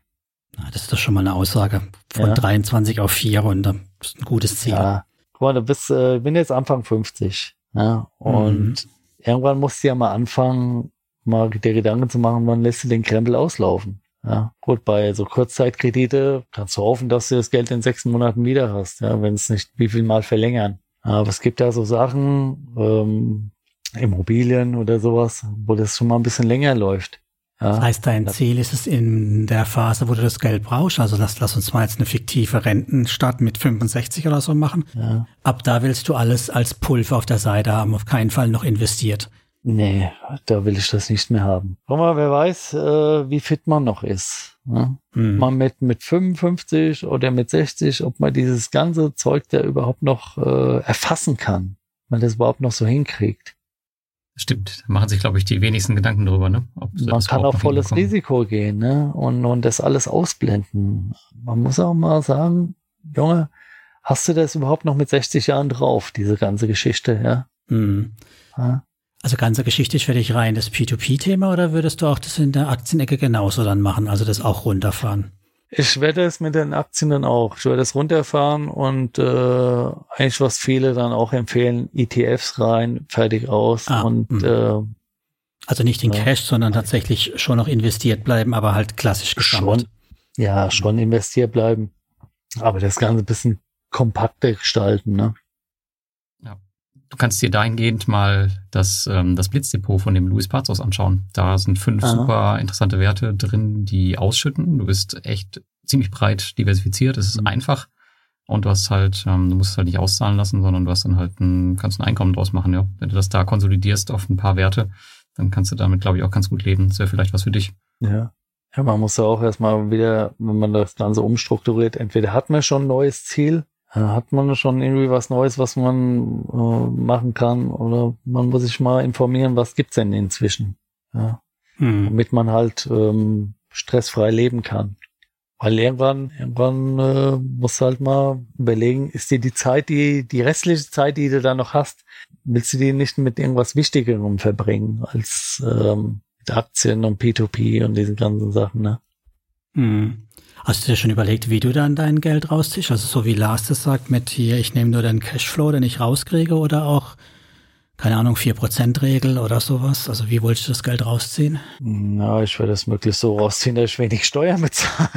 Das ist doch schon mal eine Aussage. Von ja. 23 auf 4 und das ist ein gutes Ziel. Ja, guck mal, du bist, äh, bin jetzt Anfang 50. Ja, und mhm. irgendwann musst du ja mal anfangen, mal dir Gedanken zu machen, wann lässt du den Krempel auslaufen. Ja, gut, bei so Kurzzeitkredite kannst du hoffen, dass du das Geld in sechs Monaten wieder hast, ja, wenn es nicht wie viel mal verlängern. Aber es gibt ja so Sachen, ähm, Immobilien oder sowas, wo das schon mal ein bisschen länger läuft. Ja. Das heißt, dein Ziel ist es in der Phase, wo du das Geld brauchst, also lass, lass uns mal jetzt eine fiktive Rentenstadt mit 65 oder so machen. Ja. Ab da willst du alles als Pulver auf der Seite haben, auf keinen Fall noch investiert. Nee, da will ich das nicht mehr haben. Guck mal, wer weiß, äh, wie fit man noch ist. Ne? Mhm. Mal mit, mit 55 oder mit 60, ob man dieses ganze Zeug da überhaupt noch äh, erfassen kann. Man das überhaupt noch so hinkriegt. Stimmt, da machen sich, glaube ich, die wenigsten Gedanken drüber, ne? Ob man kann auf volles Risiko gehen, ne? Und, und das alles ausblenden. Man muss auch mal sagen, Junge, hast du das überhaupt noch mit 60 Jahren drauf, diese ganze Geschichte, ja? Mhm. ja? Also ganze Geschichte für dich rein das P2P-Thema oder würdest du auch das in der Aktienecke genauso dann machen, also das auch runterfahren? Ich werde es mit den Aktien dann auch. Ich werde es runterfahren und äh, eigentlich was viele dann auch empfehlen, ETFs rein, fertig aus ah, und hm. äh, also nicht in Cash, sondern tatsächlich schon noch investiert bleiben, aber halt klassisch gesammelt. Schon, ja, schon investiert bleiben, aber das Ganze ein bisschen kompakter gestalten, ne? Du kannst dir dahingehend mal das, ähm, das Blitzdepot von dem Luis Pazos anschauen. Da sind fünf Aha. super interessante Werte drin, die ausschütten. Du bist echt ziemlich breit diversifiziert. Es ist mhm. einfach. Und du hast halt, ähm, du musst es halt nicht auszahlen lassen, sondern du hast dann halt ein, kannst ein Einkommen draus machen, ja. Wenn du das da konsolidierst auf ein paar Werte, dann kannst du damit, glaube ich, auch ganz gut leben. Das wäre vielleicht was für dich. Ja. Ja, man muss ja auch erstmal wieder, wenn man das Ganze umstrukturiert, entweder hat man schon ein neues Ziel, hat man schon irgendwie was Neues, was man äh, machen kann? Oder man muss sich mal informieren, was gibt's denn inzwischen? Ja. Hm. Damit man halt ähm, stressfrei leben kann. Weil irgendwann, irgendwann äh, musst du halt mal überlegen, ist dir die Zeit, die, die restliche Zeit, die du da noch hast, willst du die nicht mit irgendwas Wichtigerem verbringen als ähm, mit Aktien und P2P und diese ganzen Sachen, ne? Hm. Hast du dir schon überlegt, wie du dann dein Geld rausziehst? Also so wie Lars das sagt mit hier, ich nehme nur den Cashflow, den ich rauskriege oder auch, keine Ahnung, 4%-Regel oder sowas? Also wie wolltest du das Geld rausziehen? Na, ich werde es möglichst so rausziehen, dass ich wenig Steuern bezahle.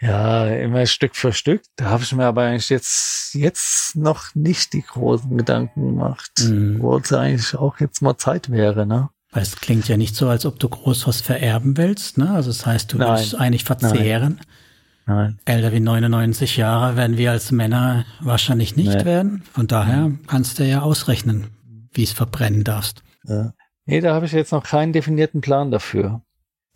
ja, immer Stück für Stück. Da habe ich mir aber eigentlich jetzt, jetzt noch nicht die großen Gedanken gemacht, mhm. wo es eigentlich auch jetzt mal Zeit wäre, ne? Weil es klingt ja nicht so, als ob du groß was vererben willst, ne? Also das heißt, du Nein. willst eigentlich verzehren. Nein. Nein. Älter wie 99 Jahre werden wir als Männer wahrscheinlich nicht nee. werden. Von daher kannst du ja ausrechnen, wie es verbrennen darfst. Ja. Nee, da habe ich jetzt noch keinen definierten Plan dafür.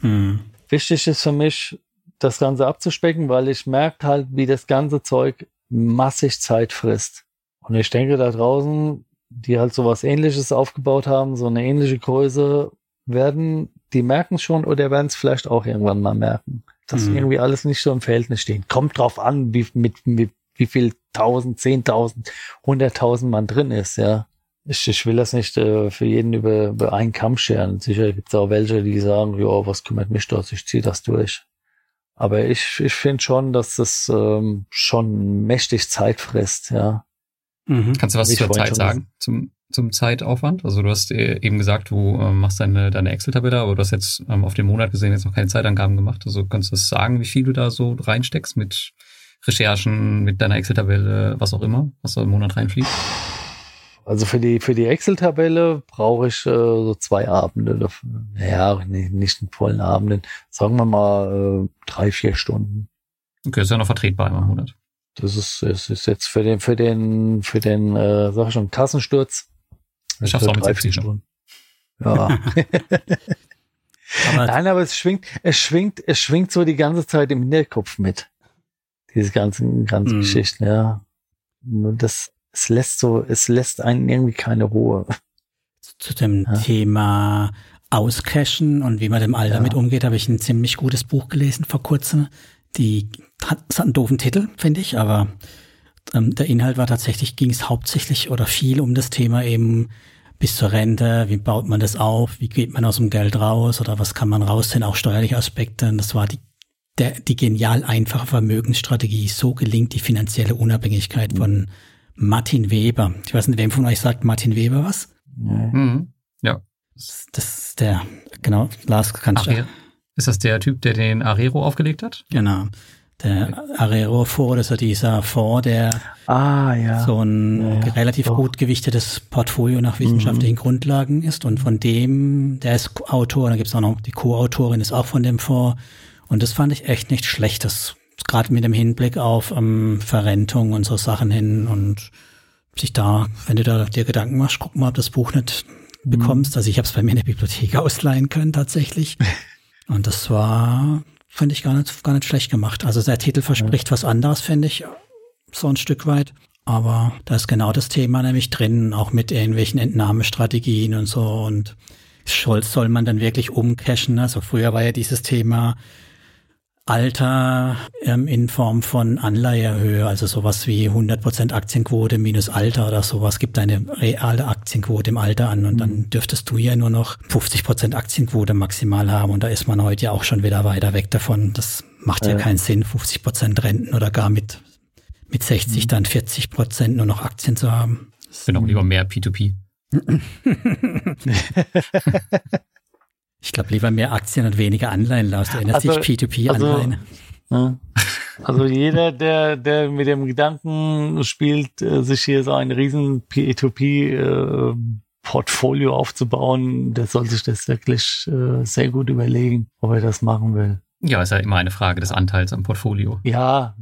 Hm. Wichtig ist für mich, das Ganze abzuspecken, weil ich merke halt, wie das ganze Zeug massig Zeit frisst. Und ich denke, da draußen die halt sowas ähnliches aufgebaut haben, so eine ähnliche Größe, werden, die merken schon oder werden es vielleicht auch irgendwann mal merken, dass mhm. irgendwie alles nicht so im Verhältnis steht. Kommt drauf an, wie, mit, mit wie viel tausend, zehntausend, hunderttausend man drin ist, ja. Ich, ich will das nicht äh, für jeden über, über einen Kamm scheren. Sicher gibt es auch welche, die sagen, ja, was kümmert mich das, ich ziehe das durch. Aber ich, ich finde schon, dass das ähm, schon mächtig Zeit frisst, ja. Mhm. Kannst du was zur Zeit sagen, zum, zum Zeitaufwand? Also du hast äh, eben gesagt, du äh, machst deine, deine Excel-Tabelle, aber du hast jetzt ähm, auf den Monat gesehen jetzt noch keine Zeitangaben gemacht. Also kannst du das sagen, wie viel du da so reinsteckst mit Recherchen, mit deiner Excel-Tabelle, was auch immer, was da im Monat reinfließt? also für die, für die Excel-Tabelle brauche ich äh, so zwei Abende. Ja, nicht, nicht einen vollen Abenden. Sagen wir mal äh, drei, vier Stunden. Okay, ist ja noch vertretbar im Monat. Das ist, das ist jetzt für den, für den, für den, äh, sag ich schon, Kassensturz. Ich schaff's auch mit 60 Stunden. Ja. aber Nein, aber es schwingt, es schwingt, es schwingt so die ganze Zeit im Hinterkopf mit. Diese ganzen, ganzen mhm. Geschichten, ja. Das, es lässt so, es lässt einen irgendwie keine Ruhe. Zu dem ja. Thema Auscashen und wie man dem All damit umgeht, habe ich ein ziemlich gutes Buch gelesen vor kurzem. Die hat, hat einen doofen Titel, finde ich, aber ähm, der Inhalt war tatsächlich, ging es hauptsächlich oder viel um das Thema eben bis zur Rente, wie baut man das auf, wie geht man aus dem Geld raus oder was kann man rausziehen, auch steuerliche Aspekte. Und das war die, der, die genial einfache Vermögensstrategie. So gelingt die finanzielle Unabhängigkeit von Martin Weber. Ich weiß nicht, wem von euch sagt Martin Weber was? Mhm. Ja. Das, das ist der, genau, Lars, kannst du. Ist das der Typ, der den Arero aufgelegt hat? Genau. Der Arero Fonds, das ist ja dieser Fonds, der ah, ja. so ein ja, ja. relativ Doch. gut gewichtetes Portfolio nach wissenschaftlichen mhm. Grundlagen ist. Und von dem, der ist Autor, da gibt es auch noch, die Co-Autorin ist auch von dem Fonds. Und das fand ich echt nicht schlecht. Das gerade mit dem Hinblick auf ähm, Verrentung und so Sachen hin und sich da, wenn du da dir Gedanken machst, guck mal, ob das Buch nicht mhm. bekommst. Also ich habe es bei mir in der Bibliothek ausleihen können tatsächlich. und das war, finde ich, gar nicht, gar nicht schlecht gemacht. Also der Titel verspricht was anderes, finde ich, so ein Stück weit. Aber da ist genau das Thema nämlich drin, auch mit irgendwelchen Entnahmestrategien und so. Und soll man dann wirklich umcashen? Also früher war ja dieses Thema, Alter ähm, in Form von Anleihehöhe, also sowas wie 100% Aktienquote minus Alter oder sowas, gibt eine reale Aktienquote im Alter an und mhm. dann dürftest du ja nur noch 50% Aktienquote maximal haben und da ist man heute ja auch schon wieder weiter weg davon. Das macht ja, ja keinen Sinn, 50% Renten oder gar mit, mit 60 mhm. dann 40% nur noch Aktien zu haben. Genau, lieber mehr P2P. Ich glaube lieber mehr Aktien und weniger Anleihen, Lars. Du erinnerst also, dich P2P-Anleihen. Also, also jeder, der, der mit dem Gedanken spielt, äh, sich hier so ein riesen P2P äh, Portfolio aufzubauen, der soll sich das wirklich äh, sehr gut überlegen, ob er das machen will. Ja, ist ja immer eine Frage des Anteils am Portfolio. Ja,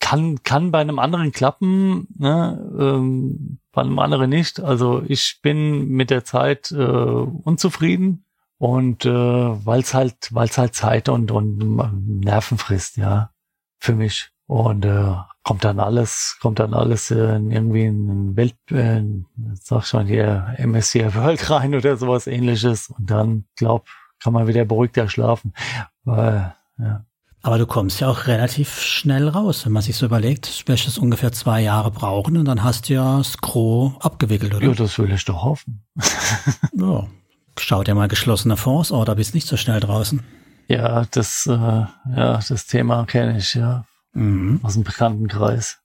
kann, kann bei einem anderen klappen, ne? ähm, bei einem anderen nicht. Also ich bin mit der Zeit äh, unzufrieden und äh, weil es halt, weil es halt Zeit und, und Nerven frisst, ja, für mich. Und äh, kommt dann alles, kommt dann alles in irgendwie in Welt, äh, sag schon hier MSCI World rein oder sowas ähnliches. Und dann, glaub, kann man wieder beruhigter schlafen. Weil, ja. Aber du kommst ja auch relativ schnell raus, wenn man sich so überlegt, es ungefähr zwei Jahre brauchen und dann hast du ja Gros abgewickelt, oder? Ja, das will ich doch hoffen. ja, Schau dir mal geschlossene Fonds an, da bist nicht so schnell draußen. Ja, das, äh, ja, das Thema kenne ich, ja. Mhm. Aus dem Bekanntenkreis.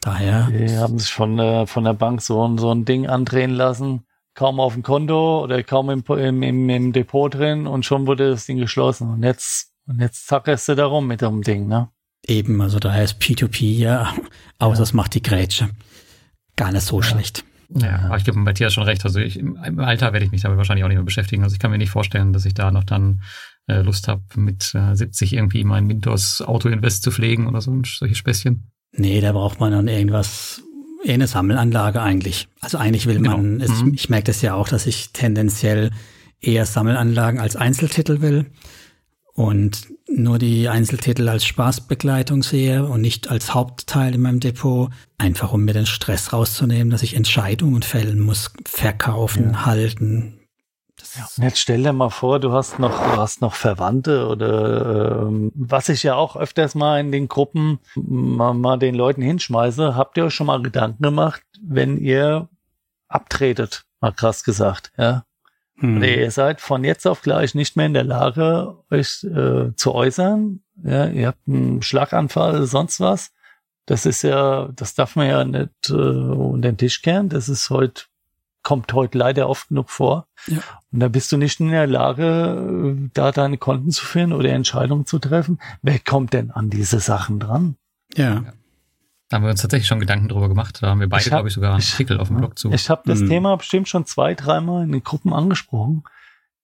Daher. Die haben sich von, äh, von der Bank so, so ein Ding andrehen lassen, kaum auf dem Konto oder kaum im, im, im, im Depot drin und schon wurde das Ding geschlossen. Und jetzt, und jetzt zackerst du da rum mit dem Ding, ne? Eben, also daher ist P2P ja, außer ja. es macht die Grätsche. Gar nicht so ja. schlecht. Ja, aber ich gebe Matthias schon recht. Also ich, im, im Alter werde ich mich damit wahrscheinlich auch nicht mehr beschäftigen. Also ich kann mir nicht vorstellen, dass ich da noch dann äh, Lust habe, mit äh, 70 irgendwie mein Windows Auto Invest zu pflegen oder so und solche Späßchen. Nee, da braucht man dann irgendwas, eher eine Sammelanlage eigentlich. Also eigentlich will genau. man, es, mhm. ich merke das ja auch, dass ich tendenziell eher Sammelanlagen als Einzeltitel will und nur die Einzeltitel als Spaßbegleitung sehe und nicht als Hauptteil in meinem Depot, einfach um mir den Stress rauszunehmen, dass ich Entscheidungen fällen muss, verkaufen, ja. halten. Ja. Jetzt stell dir mal vor, du hast noch, du hast noch Verwandte oder ähm, was ich ja auch öfters mal in den Gruppen mal, mal den Leuten hinschmeiße. Habt ihr euch schon mal Gedanken gemacht, wenn ihr abtretet, mal krass gesagt, ja? Hm. Oder ihr seid von jetzt auf gleich nicht mehr in der Lage, euch äh, zu äußern. Ja, ihr habt einen Schlaganfall, sonst was. Das ist ja, das darf man ja nicht äh, unter den Tisch kehren. Das ist heute, kommt heute leider oft genug vor. Ja. Und da bist du nicht in der Lage, da deine Konten zu führen oder Entscheidungen zu treffen. Wer kommt denn an diese Sachen dran? Ja. Da haben wir uns tatsächlich schon Gedanken drüber gemacht. Da haben wir beide, glaube ich, sogar einen Artikel auf dem Blog zu. Ich habe das hm. Thema bestimmt schon zwei, dreimal in den Gruppen angesprochen.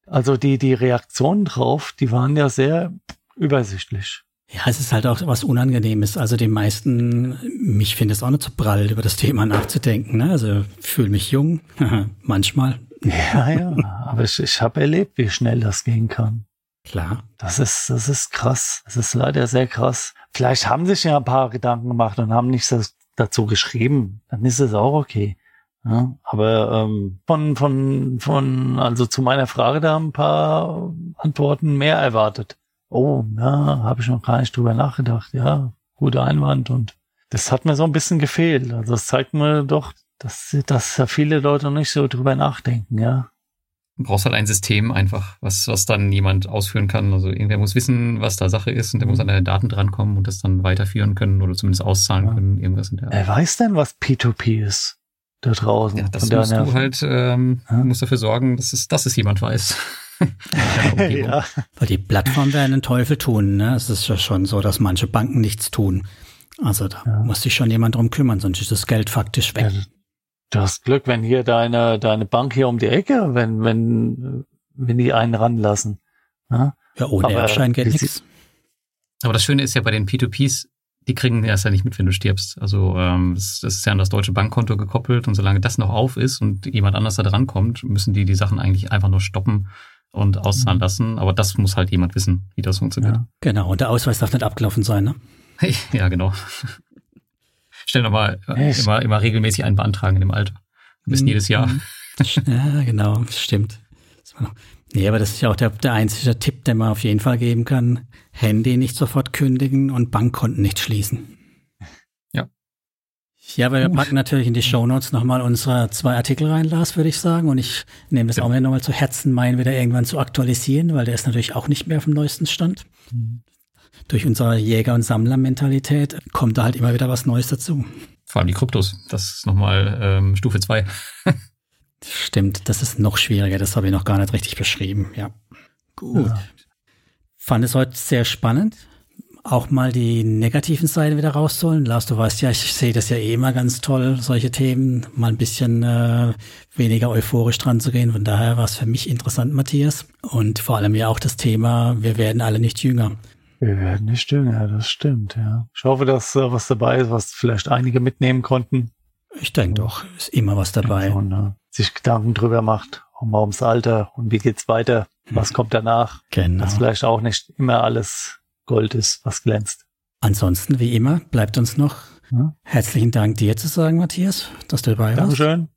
Also die, die Reaktionen drauf, die waren ja sehr übersichtlich. Ja, es ist halt auch was Unangenehmes. Also die meisten, mich finde es auch nicht so prall, über das Thema nachzudenken. Ne? Also fühle mich jung, manchmal. Ja, ja, aber ich, ich habe erlebt, wie schnell das gehen kann. Klar. Das ist, das ist krass. Das ist leider sehr krass. Vielleicht haben sich ja ein paar Gedanken gemacht und haben nichts dazu geschrieben. Dann ist es auch okay. Ja, aber ähm, von, von, von, also zu meiner Frage, da haben ein paar Antworten mehr erwartet. Oh, ja, habe ich noch gar nicht drüber nachgedacht. Ja, guter Einwand und das hat mir so ein bisschen gefehlt. Also das zeigt mir doch, dass, dass viele Leute nicht so drüber nachdenken, ja. Du brauchst halt ein System einfach, was, was dann jemand ausführen kann. Also irgendwer muss wissen, was da Sache ist und der muss an deine Daten drankommen und das dann weiterführen können oder zumindest auszahlen ja. können. Irgendwas in der Wer weiß denn, was P2P ist? Da draußen. Ja, das musst du halt, ähm, ja? musst dafür sorgen, dass es, dass es jemand weiß. ja. Weil die Plattformen werden den Teufel tun. Ne? Es ist ja schon so, dass manche Banken nichts tun. Also da ja. muss sich schon jemand drum kümmern, sonst ist das Geld faktisch weg. Du hast Glück, wenn hier deine, deine Bank hier um die Ecke, wenn, wenn, wenn die einen ranlassen. Ja, ja ohne Aber Erbschein geht nichts. Aber das Schöne ist ja bei den P2Ps, die kriegen erst ja nicht mit, wenn du stirbst. Also ähm, das, das ist ja an das deutsche Bankkonto gekoppelt und solange das noch auf ist und jemand anders da dran kommt, müssen die die Sachen eigentlich einfach nur stoppen und auszahlen mhm. lassen. Aber das muss halt jemand wissen, wie das funktioniert. Ja, genau, und der Ausweis darf nicht abgelaufen sein, ne? ja, genau. Stell nochmal immer, immer regelmäßig einen beantragen in dem Alter. Am besten mhm. jedes Jahr. Ja, genau, stimmt. Nee, aber das ist ja auch der, der einzige Tipp, den man auf jeden Fall geben kann. Handy nicht sofort kündigen und Bankkonten nicht schließen. Ja, aber wir packen natürlich in die Show Notes nochmal unsere zwei Artikel rein, Lars, würde ich sagen. Und ich nehme das ja. auch mir nochmal zu Herzen, meinen wieder irgendwann zu aktualisieren, weil der ist natürlich auch nicht mehr auf dem neuesten Stand. Mhm. Durch unsere Jäger- und Sammlermentalität kommt da halt immer wieder was Neues dazu. Vor allem die Kryptos, das ist nochmal ähm, Stufe 2. Stimmt, das ist noch schwieriger, das habe ich noch gar nicht richtig beschrieben, ja. Gut. Ja. Fand es heute sehr spannend auch mal die negativen Seiten wieder rauszuholen. Lars, du weißt ja, ich sehe das ja eh immer ganz toll, solche Themen, mal ein bisschen äh, weniger euphorisch dran zu gehen. Von daher war es für mich interessant, Matthias. Und vor allem ja auch das Thema, wir werden alle nicht jünger. Wir werden nicht jünger, das stimmt, ja. Ich hoffe, dass äh, was dabei ist, was vielleicht einige mitnehmen konnten. Ich denke doch, ist immer was dabei. Und, äh, sich Gedanken drüber macht, um ums Alter und wie geht's weiter, was hm. kommt danach. Genau. Dass vielleicht auch nicht immer alles Gold ist, was glänzt. Ansonsten, wie immer, bleibt uns noch ja. herzlichen Dank dir zu sagen, Matthias, dass du dabei warst. Dankeschön.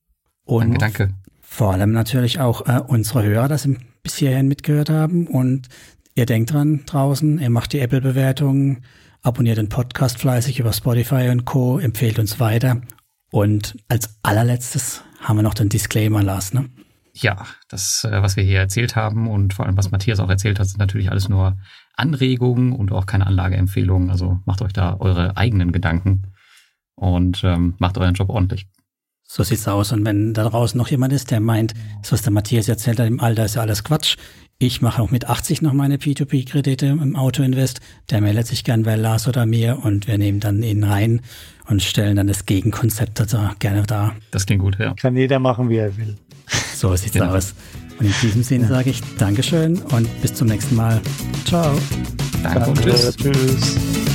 Und danke, danke. Vor allem natürlich auch äh, unsere Hörer, dass sie bis hierhin mitgehört haben. Und ihr denkt dran draußen, ihr macht die Apple-Bewertungen, abonniert den Podcast fleißig über Spotify und Co., empfehlt uns weiter. Und als allerletztes haben wir noch den Disclaimer, Lars, ne? Ja, das, äh, was wir hier erzählt haben und vor allem, was Matthias auch erzählt hat, sind natürlich alles nur Anregungen und auch keine Anlageempfehlungen. Also macht euch da eure eigenen Gedanken und ähm, macht euren Job ordentlich. So sieht's aus. Und wenn da draußen noch jemand ist, der meint, das, was der Matthias erzählt hat im Alter, ist ja alles Quatsch. Ich mache auch mit 80 noch meine P2P-Kredite im Autoinvest. Der meldet sich gern bei Lars oder mir und wir nehmen dann ihn rein und stellen dann das Gegenkonzept also gerne da. Das klingt gut, ja. Kann jeder machen, wie er will. So sieht's genau. aus. Und in diesem Sinne sage ich Dankeschön und bis zum nächsten Mal. Ciao. Danke, Danke und tschüss. tschüss.